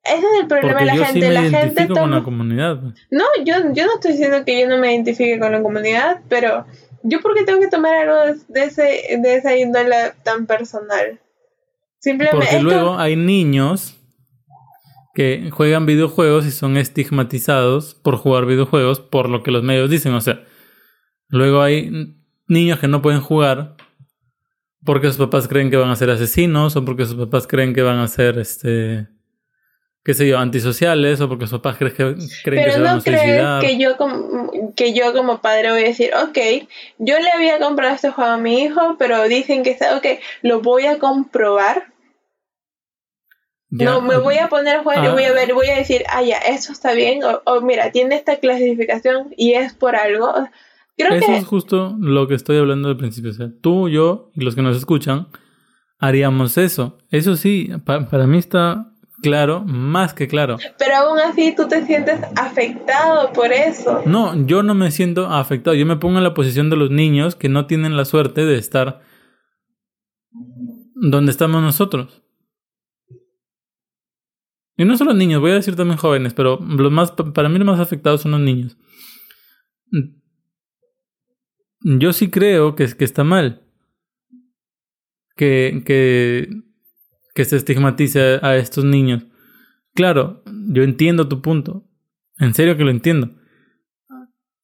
[SPEAKER 1] Ese es el problema de la gente. Sí me la gente
[SPEAKER 2] con la comunidad.
[SPEAKER 1] No, yo, yo no estoy diciendo que yo no me identifique con la comunidad, pero yo porque tengo que tomar algo de, ese, de esa índole tan personal.
[SPEAKER 2] Porque luego hay niños que juegan videojuegos y son estigmatizados por jugar videojuegos por lo que los medios dicen. O sea, luego hay niños que no pueden jugar porque sus papás creen que van a ser asesinos o porque sus papás creen que van a ser, este, qué sé yo, antisociales o porque sus papás creen que, creen que se van a suicidar.
[SPEAKER 1] que yo, como, que yo como padre voy a decir, ok, yo le había comprado este juego a mi hijo, pero dicen que está, ok, lo voy a comprobar no, me voy a poner a jugar y voy a ah. ver, voy a decir, ah, ya, esto está bien, o, mira, tiene esta clasificación y es por algo.
[SPEAKER 2] Creo Eso es justo lo que estoy hablando al principio. O sea, tú, yo y los que nos escuchan haríamos eso. Eso sí, para mí está claro, más que claro.
[SPEAKER 1] Pero aún así tú te sientes afectado por eso.
[SPEAKER 2] No, yo no me siento afectado. Yo me pongo en la posición de los niños que no tienen la suerte de estar donde estamos nosotros. Y no solo niños, voy a decir también jóvenes, pero los más, para mí los más afectados son los niños. Yo sí creo que, que está mal que, que, que se estigmatice a estos niños. Claro, yo entiendo tu punto. En serio que lo entiendo.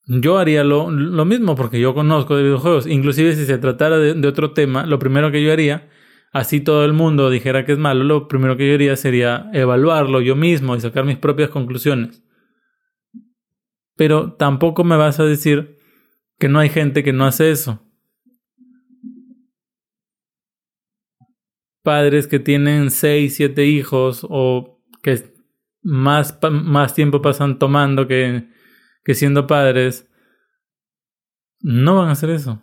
[SPEAKER 2] Yo haría lo, lo mismo porque yo conozco de videojuegos. Inclusive si se tratara de otro tema, lo primero que yo haría así todo el mundo dijera que es malo, lo primero que yo haría sería evaluarlo yo mismo y sacar mis propias conclusiones. Pero tampoco me vas a decir que no hay gente que no hace eso. Padres que tienen seis, siete hijos o que más, más tiempo pasan tomando que, que siendo padres, no van a hacer eso.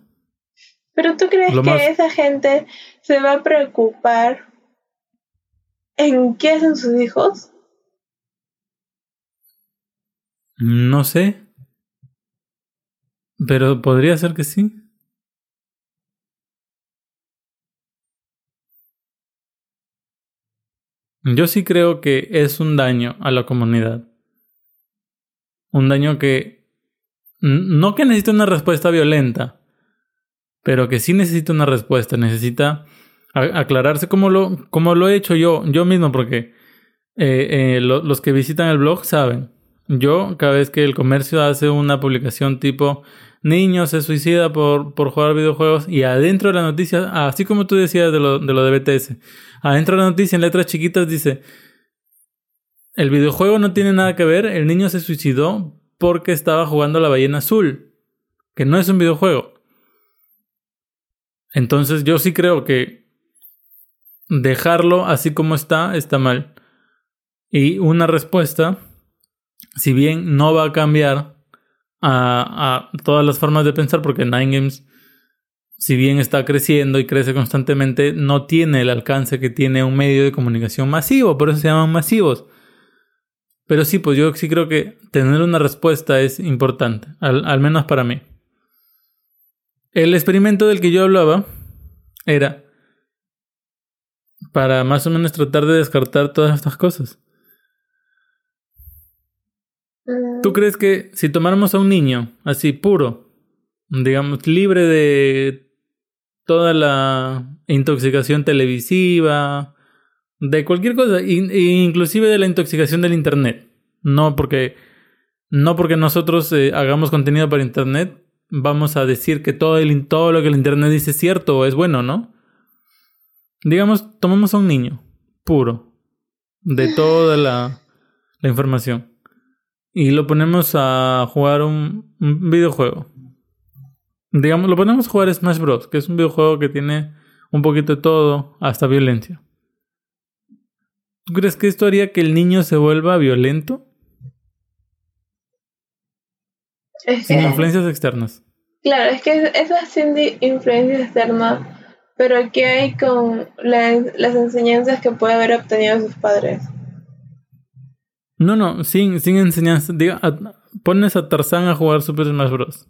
[SPEAKER 1] Pero tú crees que esa gente se va a preocupar en qué hacen sus hijos?
[SPEAKER 2] No sé. Pero podría ser que sí. Yo sí creo que es un daño a la comunidad. Un daño que... No que necesite una respuesta violenta, pero que sí necesita una respuesta, necesita aclararse como lo, lo he hecho yo, yo mismo, porque eh, eh, lo- los que visitan el blog saben. Yo, cada vez que el comercio hace una publicación tipo niño se suicida por, por jugar videojuegos y adentro de la noticia, así como tú decías de lo de, lo de BTS, adentro de la noticia en letras chiquitas dice, el videojuego no tiene nada que ver, el niño se suicidó porque estaba jugando a la ballena azul, que no es un videojuego. Entonces yo sí creo que dejarlo así como está está mal. Y una respuesta, si bien no va a cambiar a, a todas las formas de pensar, porque Nine Games, si bien está creciendo y crece constantemente, no tiene el alcance que tiene un medio de comunicación masivo, por eso se llaman masivos. Pero sí, pues yo sí creo que tener una respuesta es importante, al, al menos para mí. El experimento del que yo hablaba era para más o menos tratar de descartar todas estas cosas.
[SPEAKER 1] Mm,
[SPEAKER 2] ¿Tú crees que si tomáramos a un niño así puro, digamos, libre de toda la intoxicación televisiva, de cualquier cosa, in- inclusive de la intoxicación del internet, no porque no porque nosotros eh, hagamos contenido para internet, vamos a decir que todo, el, todo lo que el internet dice es cierto o es bueno, ¿no? Digamos, tomamos a un niño puro de toda la, la información y lo ponemos a jugar un, un videojuego. Digamos, lo ponemos a jugar Smash Bros., que es un videojuego que tiene un poquito de todo, hasta violencia. ¿Tú crees que esto haría que el niño se vuelva violento?
[SPEAKER 1] Es
[SPEAKER 2] Sin
[SPEAKER 1] que,
[SPEAKER 2] influencias externas.
[SPEAKER 1] claro, es que eso es sin di- influencia externa, pero ¿qué hay con la- las enseñanzas que puede haber obtenido sus padres?
[SPEAKER 2] No, no, sin, sin enseñanza. Diga, a- pones a Tarzán a jugar Super Smash Bros.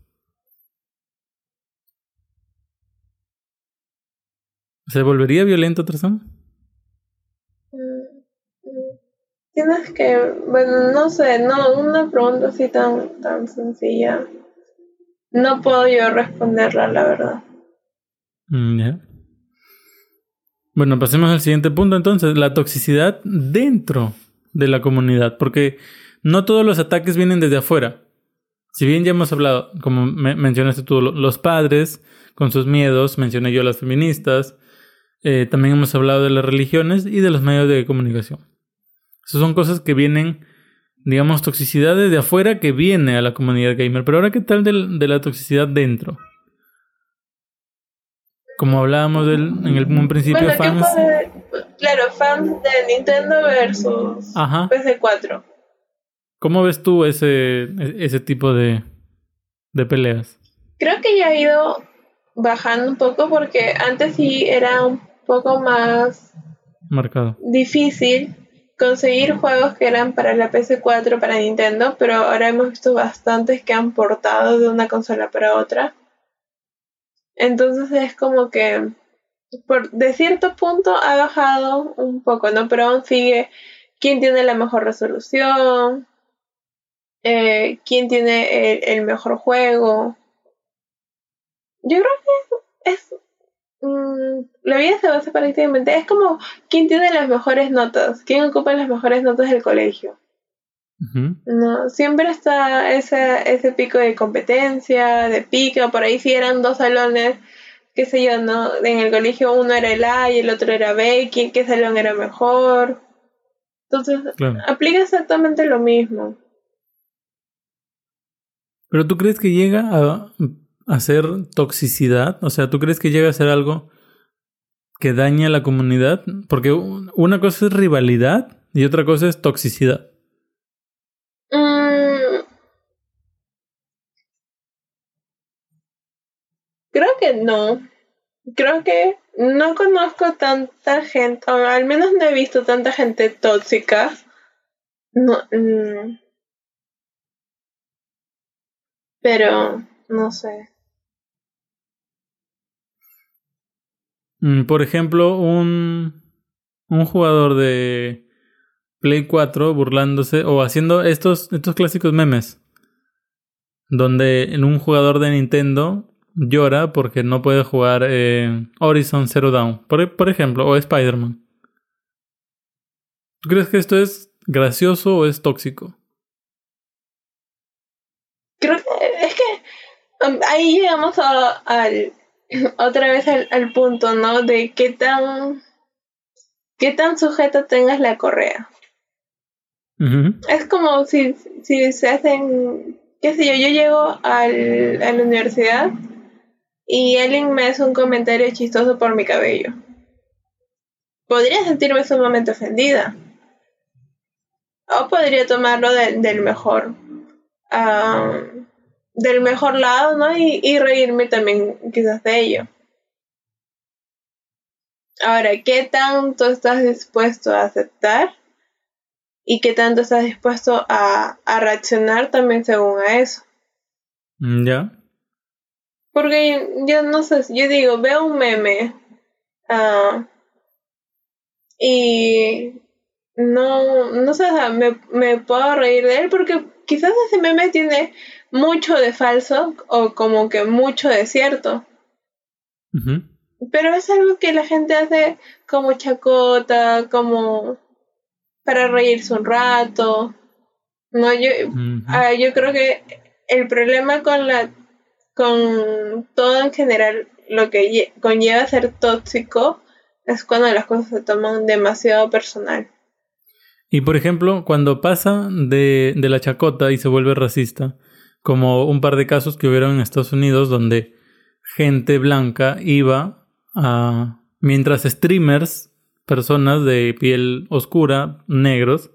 [SPEAKER 2] ¿Se volvería violento Tarzán?
[SPEAKER 1] Mm, mm. Tienes que, bueno, no sé, no, una pregunta así tan, tan sencilla. No puedo yo responderla, la verdad.
[SPEAKER 2] Mm, ya. Bueno, pasemos al siguiente punto entonces, la toxicidad dentro de la comunidad, porque no todos los ataques vienen desde afuera. Si bien ya hemos hablado, como me- mencionaste tú, lo- los padres con sus miedos, mencioné yo las feministas, eh, también hemos hablado de las religiones y de los medios de comunicación. Esas son cosas que vienen, digamos, toxicidad desde afuera que viene a la comunidad gamer. Pero ahora, ¿qué tal de la toxicidad dentro? Como hablábamos del, en el un principio,
[SPEAKER 1] Bueno, ¿qué
[SPEAKER 2] fans.
[SPEAKER 1] puede- Claro, fans de Nintendo versus
[SPEAKER 2] Ajá.
[SPEAKER 1] PC4.
[SPEAKER 2] ¿Cómo ves tú ese, ese tipo de, de peleas?
[SPEAKER 1] Creo que ya ha ido bajando un poco porque antes sí era un poco más
[SPEAKER 2] Marcado.
[SPEAKER 1] difícil conseguir juegos que eran para la PS4, para Nintendo, pero ahora hemos visto bastantes que han portado de una consola para otra. Entonces es como que por, de cierto punto ha bajado un poco, ¿no? Pero aún sigue quién tiene la mejor resolución, eh, quién tiene el, mejor juego. Yo creo que es, mm, la vida se basa prácticamente, es como quién tiene las mejores notas, quién ocupa las mejores notas del colegio. No, siempre está ese, ese pico de competencia, de pica, por ahí si eran dos salones, qué sé yo, ¿no? En el colegio uno era el A y el otro era B, ¿quién, qué salón era mejor? Entonces,
[SPEAKER 2] Claro.
[SPEAKER 1] aplica exactamente lo mismo.
[SPEAKER 2] Pero tú crees que llega a, a ser toxicidad? O sea, ¿tú crees que llega a ser algo que daña a la comunidad? Porque una cosa es rivalidad y otra cosa es toxicidad.
[SPEAKER 1] Mm, creo que no. Creo que no conozco tanta gente, o al menos no he visto tanta gente tóxica. No, mm, pero no sé.
[SPEAKER 2] Mm, Por ejemplo, un, un jugador de Play 4 burlándose o haciendo estos, estos clásicos memes. Donde en un jugador de Nintendo llora porque no puede jugar eh, Horizon Zero Dawn, por, por ejemplo, o Spider-Man. ¿Tú crees que esto es gracioso o es tóxico?
[SPEAKER 1] Creo que es que um, ahí llegamos a, al, otra vez al, al, punto, ¿no? De qué tan, qué tan sujeta tengas la correa. Es como si, si se hacen, qué sé yo, yo llego al, a la universidad y alguien me hace un comentario chistoso por mi cabello. Podría sentirme sumamente ofendida. O podría tomarlo del mejor. Del mejor lado, ¿no? Y, y reírme también quizás de ello. Ahora, ¿qué tanto estás dispuesto a aceptar? Y qué tanto estás dispuesto a, a reaccionar también según a eso.
[SPEAKER 2] Mm, ya.
[SPEAKER 1] Porque yo, no sé, yo digo, veo un meme uh, y no, no sé, me, me puedo reír de él porque quizás ese meme tiene mucho de falso o como que mucho de cierto. Pero es algo que la gente hace como chacota, como para reírse un rato. No, yo, ah, yo creo que el problema con la con todo en general lo que conlleva ser tóxico es cuando las cosas se toman demasiado personal.
[SPEAKER 2] Y por ejemplo, cuando pasa de, de la chacota y se vuelve racista, como un par de casos que hubieron en Estados Unidos donde gente blanca iba a... mientras streamers, personas de piel oscura, negros,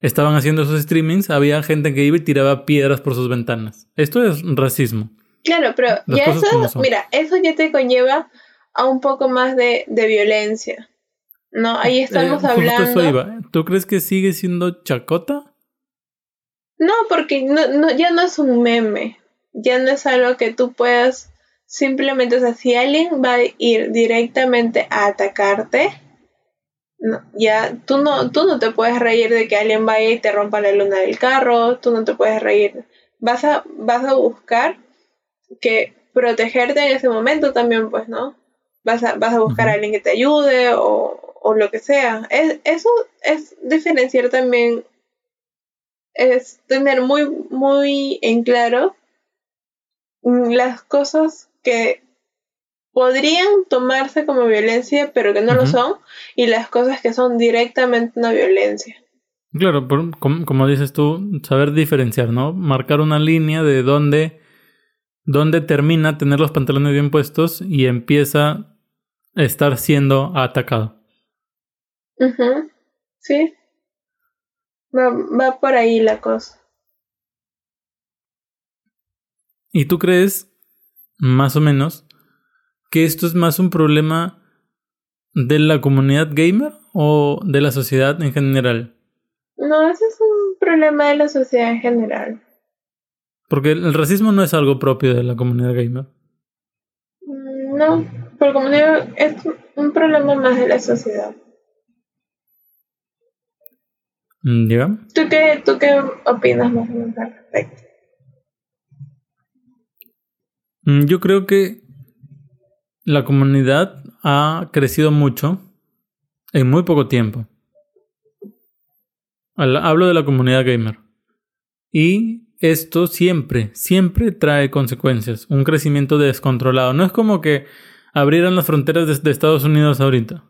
[SPEAKER 2] estaban haciendo esos streamings, había gente que iba y tiraba piedras por sus ventanas. Esto es racismo.
[SPEAKER 1] Claro, pero ya eso, mira, eso ya te conlleva a un poco más de, de violencia. No, ahí eh, estamos hablando.
[SPEAKER 2] ¿Tú crees que sigue siendo chacota?
[SPEAKER 1] No, porque no, no, ya no es un meme. Ya no es algo que tú puedas simplemente, o sea, si alguien va a ir directamente a atacarte, no, ya tú no, tú no te puedes reír de que alguien vaya y te rompa la luna del carro, tú no te puedes reír. Vas a, vas a buscar que protegerte en ese momento también, pues, ¿no? Vas a, vas a buscar a alguien que te ayude o, o lo que sea. Es, eso es diferenciar también, es tener muy, muy en claro las cosas que podrían tomarse como violencia, pero que no lo son, y las cosas que son directamente una violencia.
[SPEAKER 2] Claro, como, dices tú, saber diferenciar, ¿no? Marcar una línea de dónde, dónde termina tener los pantalones bien puestos y empieza a estar siendo atacado.
[SPEAKER 1] Sí. Va, va por ahí la cosa.
[SPEAKER 2] ¿Y tú crees, más o menos, que esto es más un problema de la comunidad gamer o de la sociedad en general?
[SPEAKER 1] No, ese es un problema de la sociedad en general.
[SPEAKER 2] Porque el racismo no es algo propio de la comunidad gamer.
[SPEAKER 1] Mm, no, pero como digo, es un problema más de la sociedad.
[SPEAKER 2] Mm, ¿Ya?
[SPEAKER 1] ¿Tú qué, ¿Tú qué opinas más o menos al respecto?
[SPEAKER 2] Mm, yo creo que la comunidad ha crecido mucho en muy poco tiempo. Hablo de la comunidad gamer. Y esto siempre, siempre trae consecuencias. Un crecimiento descontrolado. No es como que abrieran las fronteras de Estados Unidos ahorita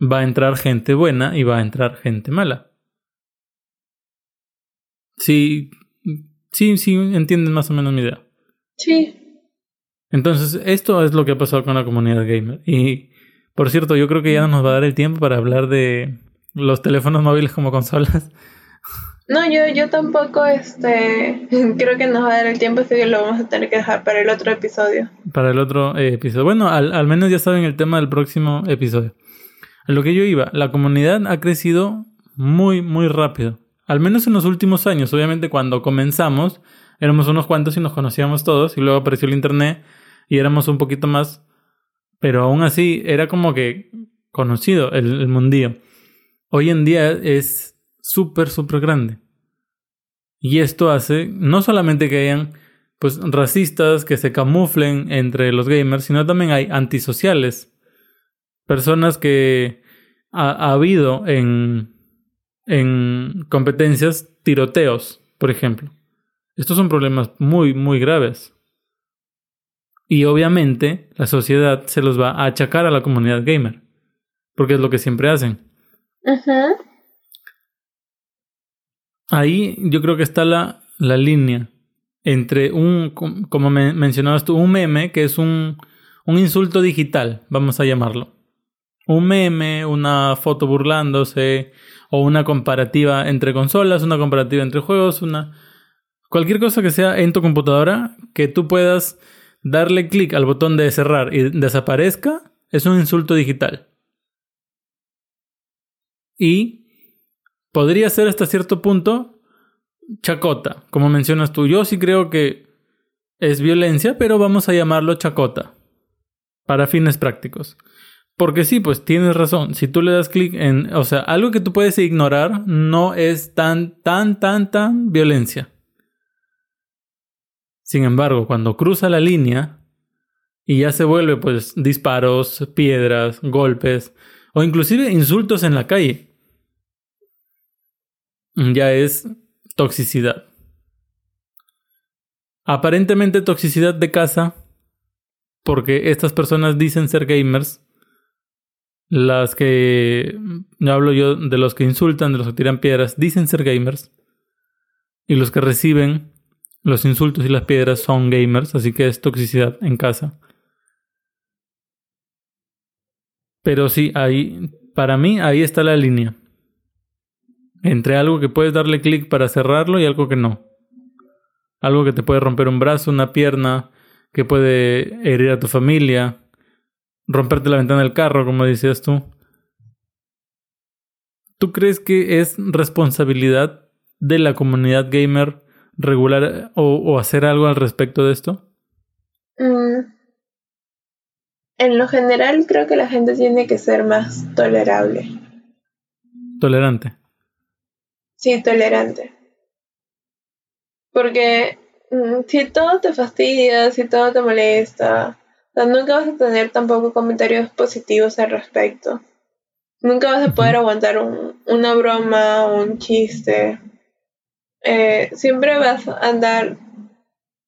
[SPEAKER 2] va a entrar gente buena y va a entrar gente mala. Sí, sí, sí, entienden más o menos mi idea.
[SPEAKER 1] Sí.
[SPEAKER 2] Entonces, esto es lo que ha pasado con la comunidad gamer. Y, por cierto, yo creo que ya no nos va a dar el tiempo para hablar de los teléfonos móviles como consolas.
[SPEAKER 1] No, yo, yo tampoco, este, creo que nos va a dar el tiempo, así que lo vamos a tener que dejar para el otro episodio.
[SPEAKER 2] Para el otro eh, episodio. Bueno, al, al menos ya saben el tema del próximo episodio. A lo que yo iba, la comunidad ha crecido muy, muy rápido. Al menos en los últimos años. Obviamente cuando comenzamos éramos unos cuantos y nos conocíamos todos y luego apareció el Internet y éramos un poquito más. Pero aún así era como que conocido el, el mundillo. Hoy en día es súper, súper grande. Y esto hace no solamente que hayan pues racistas que se camuflen entre los gamers, sino también hay antisociales personas que ha, habido en, en competencias tiroteos, por ejemplo. Estos son problemas muy, muy graves. Y obviamente la sociedad se los va a achacar a la comunidad gamer. Porque es lo que siempre hacen. Ahí yo creo que está la, la línea entre un, como mencionabas tú, un meme que es un, un insulto digital, vamos a llamarlo. Un meme, una foto burlándose, o una comparativa entre consolas, una comparativa entre juegos, una cualquier cosa que sea en tu computadora que tú puedas darle clic al botón de cerrar y desaparezca, es un insulto digital. Y podría ser hasta cierto punto chacota, como mencionas tú. Yo sí creo que es violencia, pero vamos a llamarlo chacota para fines prácticos. Porque sí, pues tienes razón. Si tú le das clic en, o sea, algo que tú puedes ignorar no es tan, tan, tan, tan violencia. Sin embargo, cuando cruza la línea y ya se vuelve, pues, disparos, piedras, golpes o inclusive insultos en la calle, ya es toxicidad. Aparentemente toxicidad de casa porque estas personas dicen ser gamers. Las que no hablo yo de los que insultan, de los que tiran piedras, dicen ser gamers. Y los que reciben los insultos y las piedras son gamers, así que es toxicidad en casa. Pero sí, ahí, para mí, ahí está la línea. Entre algo que puedes darle clic para cerrarlo y algo que no. Algo que te puede romper un brazo, una pierna, que puede herir a tu familia, romperte la ventana del carro, como decías tú. ¿Tú crees que es responsabilidad de la comunidad gamer regular o, hacer algo al respecto de esto?
[SPEAKER 1] Mm. En lo general creo que la gente tiene que ser más tolerable.
[SPEAKER 2] Tolerante.
[SPEAKER 1] Sí, tolerante. Porque Mm, si todo te fastidia, si todo te molesta, nunca vas a tener tampoco comentarios positivos al respecto. Nunca vas a poder aguantar una broma o un chiste. Eh, siempre vas a andar,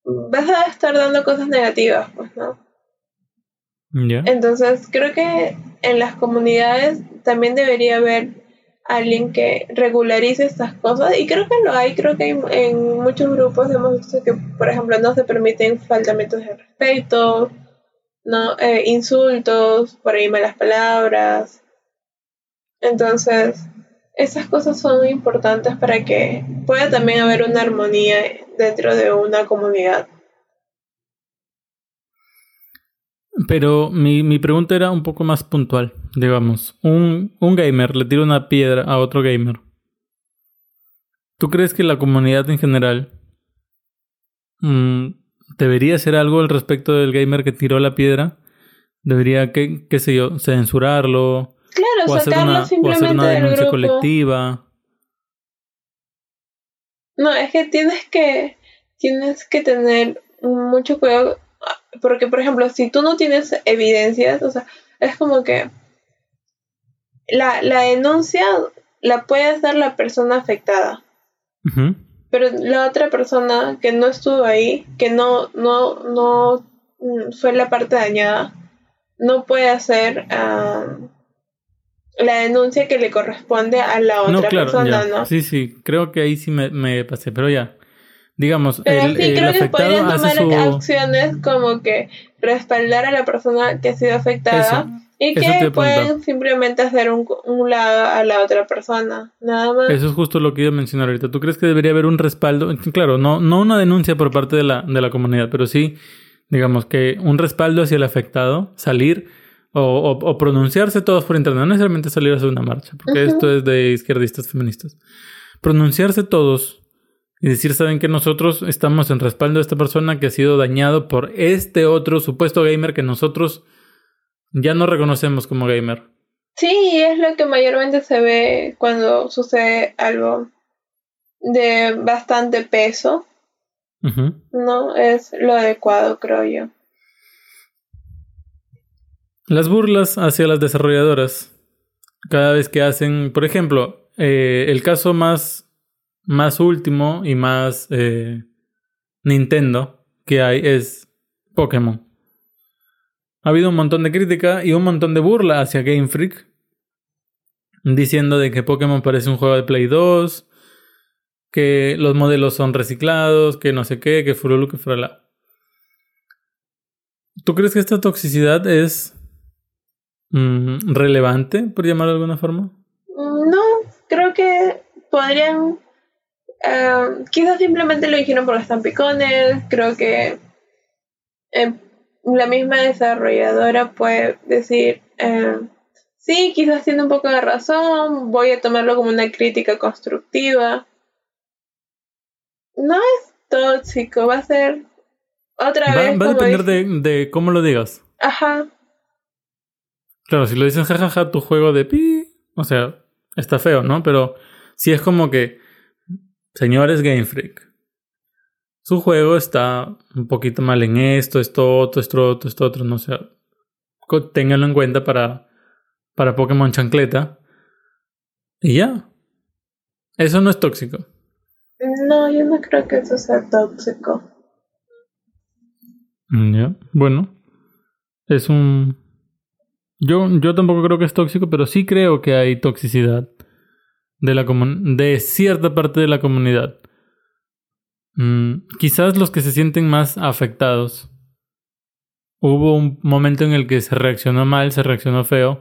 [SPEAKER 1] vas a estar dando cosas negativas, pues, ¿no? Entonces, creo que en las comunidades también debería haber alguien que regularice estas cosas y creo que lo hay, creo que en muchos grupos hemos visto que por ejemplo no se permiten faltamientos de respeto, no eh, insultos, por ahí malas palabras. Entonces, esas cosas son importantes para que pueda también haber una armonía dentro de una comunidad.
[SPEAKER 2] Pero mi, mi pregunta era un poco más puntual. Digamos, un, un gamer le tira una piedra a otro gamer. ¿Tú crees que la comunidad en general mm, debería hacer algo al respecto del gamer que tiró la piedra? ¿Debería, qué, qué sé yo, censurarlo?
[SPEAKER 1] Claro, o hacer una, o hacer una denuncia colectiva. No, es que tienes que tienes que tener mucho cuidado porque por ejemplo, si tú no tienes evidencias, o sea, es como que la, la denuncia la puede hacer la persona afectada. Pero la otra persona que no estuvo ahí, que no, no, no mm, fue la parte dañada, no puede hacer la denuncia que le corresponde a la otra persona, ¿no?
[SPEAKER 2] Sí, sí, creo que ahí sí me, me pasé, pero ya. Digamos, el, sí, creo que
[SPEAKER 1] podrían tomar acciones como que respaldar a la persona que ha sido afectada y que pueden simplemente hacer un, un, lado a la otra persona, nada más.
[SPEAKER 2] Eso es justo lo que iba a mencionar ahorita. ¿Tú crees que debería haber un respaldo? Claro, no, no una denuncia por parte de la, de la comunidad, pero sí, digamos que un respaldo hacia el afectado, salir o, o, pronunciarse todos por internet, no necesariamente salir a hacer una marcha, porque esto es de izquierdistas feministas. Pronunciarse todos y decir, saben que nosotros estamos en respaldo de esta persona que ha sido dañado por este otro supuesto gamer que nosotros ya no reconocemos como gamer.
[SPEAKER 1] Sí, es lo que mayormente se ve cuando sucede algo de bastante peso. No es lo adecuado, creo yo.
[SPEAKER 2] Las burlas hacia las desarrolladoras cada vez que hacen, por ejemplo, eh, el caso más, más último y más eh, Nintendo que hay es Pokémon. Ha habido un montón de crítica y un montón de burla hacia Game Freak, diciendo de que Pokémon parece un juego de Play 2, que los modelos son reciclados, que no sé qué, que furulu, que frala. ¿Tú crees que esta toxicidad es mm, relevante, por llamarlo de alguna forma?
[SPEAKER 1] No, creo que podrían. Eh, quizás simplemente lo dijeron porque están picones. Creo que eh, la misma desarrolladora puede decir. Eh, sí, quizás tiene un poco de razón. Voy a tomarlo como una crítica constructiva. No es tóxico, va a ser otra vez.
[SPEAKER 2] Va a depender de, de, cómo lo digas.
[SPEAKER 1] Ajá.
[SPEAKER 2] Claro, si lo dices jajaja, tu juego de pi. O sea, está feo, ¿no? Pero si es como que. Señores Game Freak. Su juego está un poquito mal en esto, esto, otro, esto, otro, esto, otro, no sé. Ténganlo en cuenta para, para Pokémon Chancleta. Y ya. Eso no es tóxico.
[SPEAKER 1] No, yo no creo que eso sea tóxico.
[SPEAKER 2] Mm, ya, bueno. Es un... Yo, yo tampoco creo que es tóxico, pero sí creo que hay toxicidad de, la de cierta parte de la comunidad. Mm, quizás los que se sienten más afectados. Hubo un momento en el que se reaccionó mal, se reaccionó feo.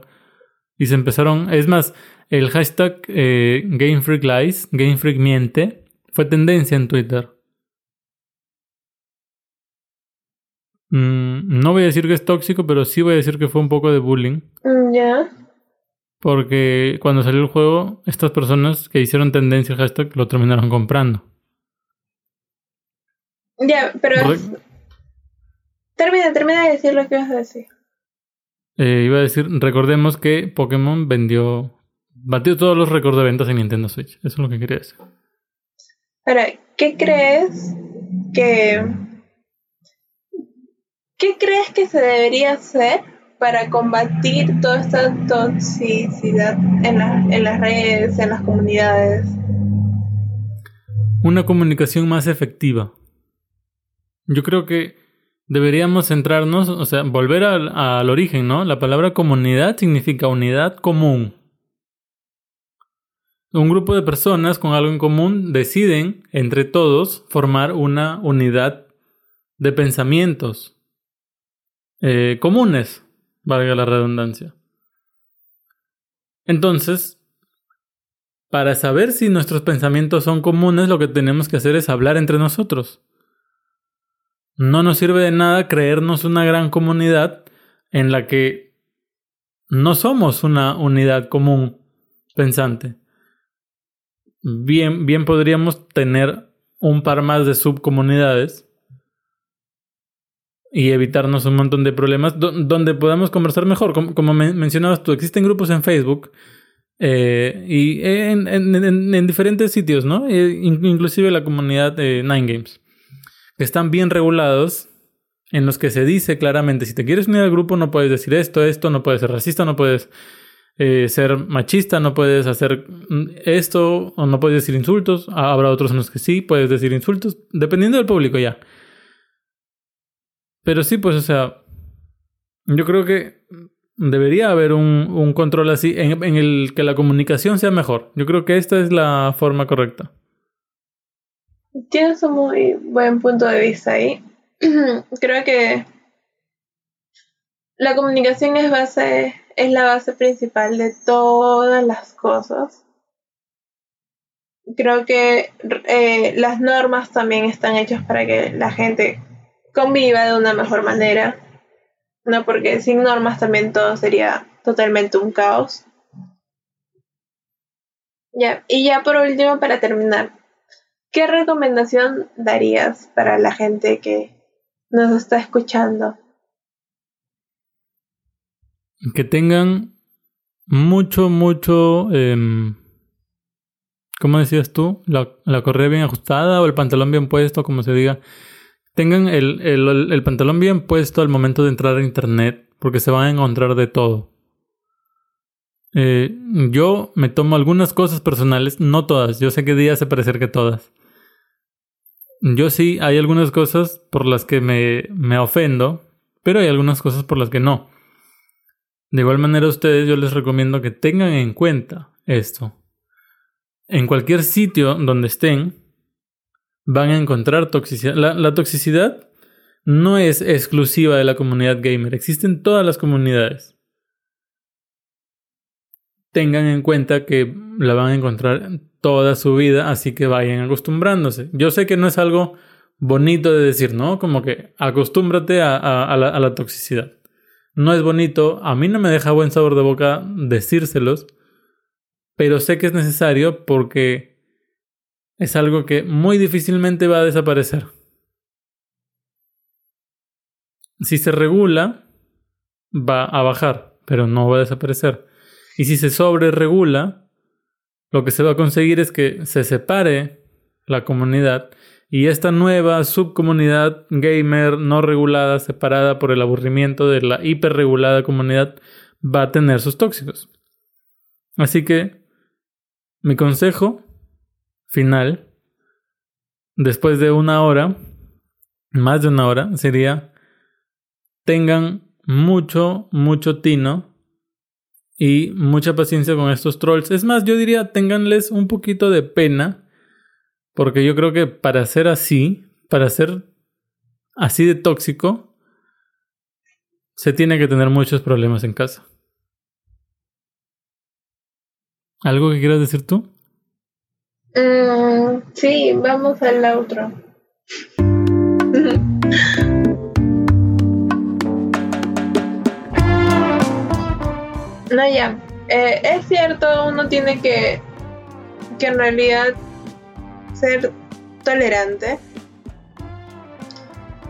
[SPEAKER 2] Y se empezaron... Es más, el hashtag eh, Game Freak Lies, Game Freak miente, fue tendencia en Twitter. Mm, no voy a decir que es tóxico, pero sí voy a decir que fue un poco de bullying.
[SPEAKER 1] Mm, ya.
[SPEAKER 2] Porque cuando salió el juego, estas personas que hicieron tendencia al hashtag lo terminaron comprando.
[SPEAKER 1] Ya, pero. Termina, termina de decir lo que ibas a decir.
[SPEAKER 2] Eh, iba a decir, recordemos que Pokémon vendió. Batió todos los récords de ventas en Nintendo Switch. Eso es lo que quería decir.
[SPEAKER 1] Ahora, ¿qué crees que... ¿Qué crees que se debería hacer para combatir toda esta toxicidad en, en las redes, en las comunidades?
[SPEAKER 2] Una comunicación más efectiva. Yo creo que deberíamos centrarnos, o sea, volver al, al, origen, ¿no? La palabra comunidad significa unidad común. Un grupo de personas con algo en común deciden, entre todos, formar una unidad de pensamientos eh, comunes, valga la redundancia. Entonces, para saber si nuestros pensamientos son comunes, lo que tenemos que hacer es hablar entre nosotros. No nos sirve de nada creernos una gran comunidad en la que no somos una unidad común pensante bien, bien podríamos tener un par más de subcomunidades y evitarnos un montón de problemas donde podamos conversar mejor. Como, mencionabas tú, existen grupos en Facebook eh, y en, en, diferentes sitios, ¿no? Eh, inclusive la comunidad de Nine Games, que están bien regulados, en los que se dice claramente, si te quieres unir al grupo no puedes decir esto, esto, no puedes ser racista, no puedes eh, ser machista, no puedes hacer esto o no puedes decir insultos. Habrá otros en los que sí puedes decir insultos, dependiendo del público ya. Pero sí, pues, o sea, yo creo que debería haber un, un control así en, el que la comunicación sea mejor. Yo creo que esta es la forma correcta.
[SPEAKER 1] Tienes un muy buen punto de vista ahí. creo que la comunicación es base es la base principal de todas las cosas. Creo que eh, las normas también están hechas para que la gente conviva de una mejor manera. No, porque sin normas también todo sería totalmente un caos. Ya, y ya por último, para terminar, ¿qué recomendación darías para la gente que nos está escuchando?
[SPEAKER 2] que tengan mucho, mucho, eh, ¿cómo decías tú? La, la, correa bien ajustada o el pantalón bien puesto, como se diga. Tengan el, el, el pantalón bien puesto al momento de entrar a internet, porque se van a encontrar de todo. Eh, yo me tomo algunas cosas personales, no todas. Yo sé que Día hace parecer que todas. Yo sí, hay algunas cosas por las que me, me ofendo, pero hay algunas cosas por las que no. De igual manera, a ustedes yo les recomiendo que tengan en cuenta esto. En cualquier sitio donde estén, van a encontrar toxicidad. La, toxicidad no es exclusiva de la comunidad gamer, existen todas las comunidades. Tengan en cuenta que la van a encontrar toda su vida, así que vayan acostumbrándose. Yo sé que no es algo bonito de decir, ¿no? Como que acostúmbrate a la toxicidad no es bonito, a mí no me deja buen sabor de boca decírselos, pero sé que es necesario porque es algo que muy difícilmente va a desaparecer. Si se regula, va a bajar, pero no va a desaparecer. Y si se sobre regula, lo que se va a conseguir es que se separe la comunidad y esta nueva subcomunidad gamer no regulada, separada por el aburrimiento de la hiperregulada comunidad, va a tener sus tóxicos. Así que mi consejo final, después de una hora, más de una hora, sería tengan mucho, mucho tino y mucha paciencia con estos trolls. Es más, yo diría, tenganles un poquito de pena porque yo creo que para ser así, para ser así de tóxico, se tiene que tener muchos problemas en casa. ¿Algo que quieras decir tú?
[SPEAKER 1] Mm, sí, vamos al otro. no, ya. Eh, es cierto, uno tiene que, que en realidad ser tolerante.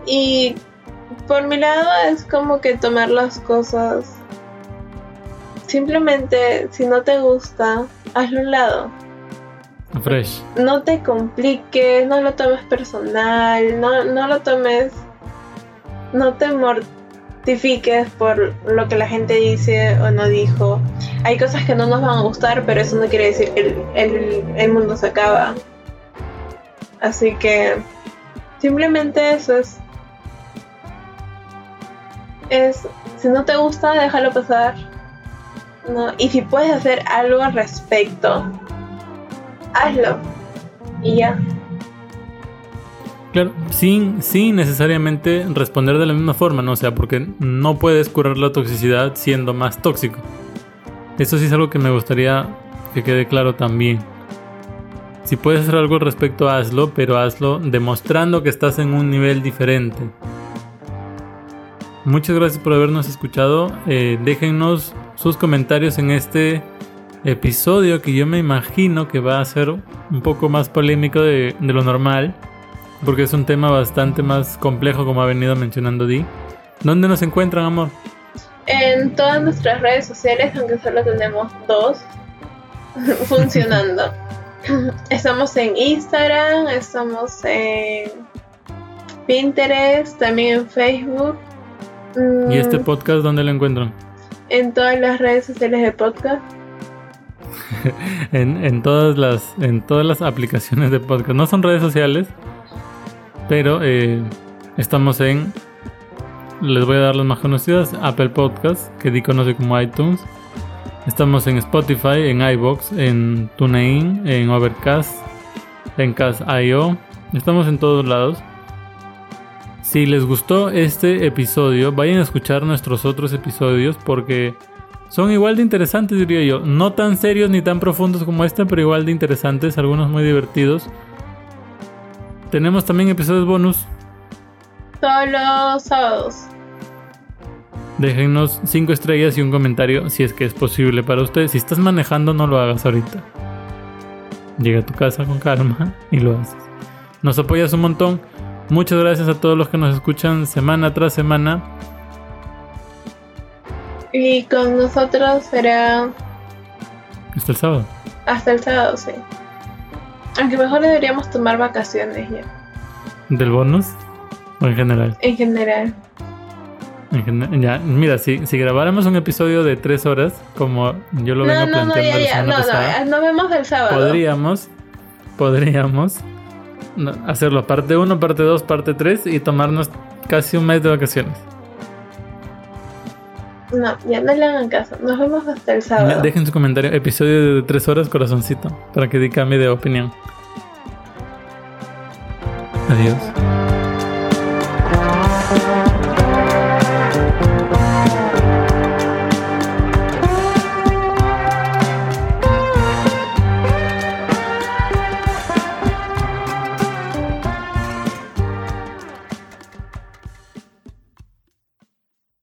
[SPEAKER 1] Y por mi lado es como que tomar las cosas. Simplemente, si no te gusta, hazlo un lado. No te compliques, no lo tomes personal, no, no lo tomes. No te mortifiques por lo que la gente dice o no dijo. Hay cosas que no nos van a gustar, pero eso no quiere decir que el, el mundo se acaba. Así que simplemente eso es. Es. Si no te gusta, déjalo pasar. ¿no? Y si puedes hacer algo al respecto, hazlo. Y ya.
[SPEAKER 2] Claro, sin, sin necesariamente responder de la misma forma, ¿no? O sea, porque no puedes curar la toxicidad siendo más tóxico. Eso sí es algo que me gustaría que quede claro también. Si puedes hacer algo al respecto, hazlo, pero hazlo demostrando que estás en un nivel diferente. Muchas gracias por habernos escuchado. Eh, déjennos sus comentarios en este episodio que yo me imagino que va a ser un poco más polémico de, de lo normal, porque es un tema bastante más complejo como ha venido mencionando Di. ¿Dónde nos encuentran, amor?
[SPEAKER 1] En todas nuestras redes sociales, aunque solo tenemos dos funcionando. Estamos en Instagram, estamos en Pinterest, también en Facebook.
[SPEAKER 2] ¿Y este mm, podcast dónde lo encuentran?
[SPEAKER 1] En todas las redes sociales de podcast.
[SPEAKER 2] en, todas las, en todas las aplicaciones de podcast. No son redes sociales, pero eh, estamos en. Les voy a dar las más conocidas: Apple Podcast, que di conoce como iTunes. Estamos en Spotify, en iBox, en TuneIn, en Overcast, en Cast.io. Estamos en todos lados. Si les gustó este episodio, vayan a escuchar nuestros otros episodios porque son igual de interesantes, diría yo. No tan serios ni tan profundos como este, pero igual de interesantes, algunos muy divertidos. Tenemos también episodios bonus.
[SPEAKER 1] Los sábados.
[SPEAKER 2] Déjenos 5 estrellas y un comentario si es que es posible para ustedes. Si estás manejando, no lo hagas ahorita. Llega a tu casa con calma y lo haces. Nos apoyas un montón. Muchas gracias a todos los que nos escuchan semana tras semana.
[SPEAKER 1] Y con nosotros será.
[SPEAKER 2] Hasta el sábado.
[SPEAKER 1] Hasta el sábado, sí. Aunque mejor deberíamos tomar vacaciones ya.
[SPEAKER 2] ¿Del bonus? ¿O en general?
[SPEAKER 1] En general.
[SPEAKER 2] Ya, mira, si, si grabáramos un episodio de tres horas, como yo lo vengo
[SPEAKER 1] no, no,
[SPEAKER 2] planteando
[SPEAKER 1] ya,
[SPEAKER 2] la
[SPEAKER 1] ya. No,
[SPEAKER 2] pasada,
[SPEAKER 1] no, nos vemos el sábado.
[SPEAKER 2] podríamos, podríamos no, hacerlo parte 1, parte 2, parte 3 y tomarnos casi un mes de vacaciones.
[SPEAKER 1] No, ya no le hagan caso. Nos vemos hasta el sábado.
[SPEAKER 2] Dejen su comentario, episodio de 3 horas, corazoncito, para que cambie de opinión. Adiós.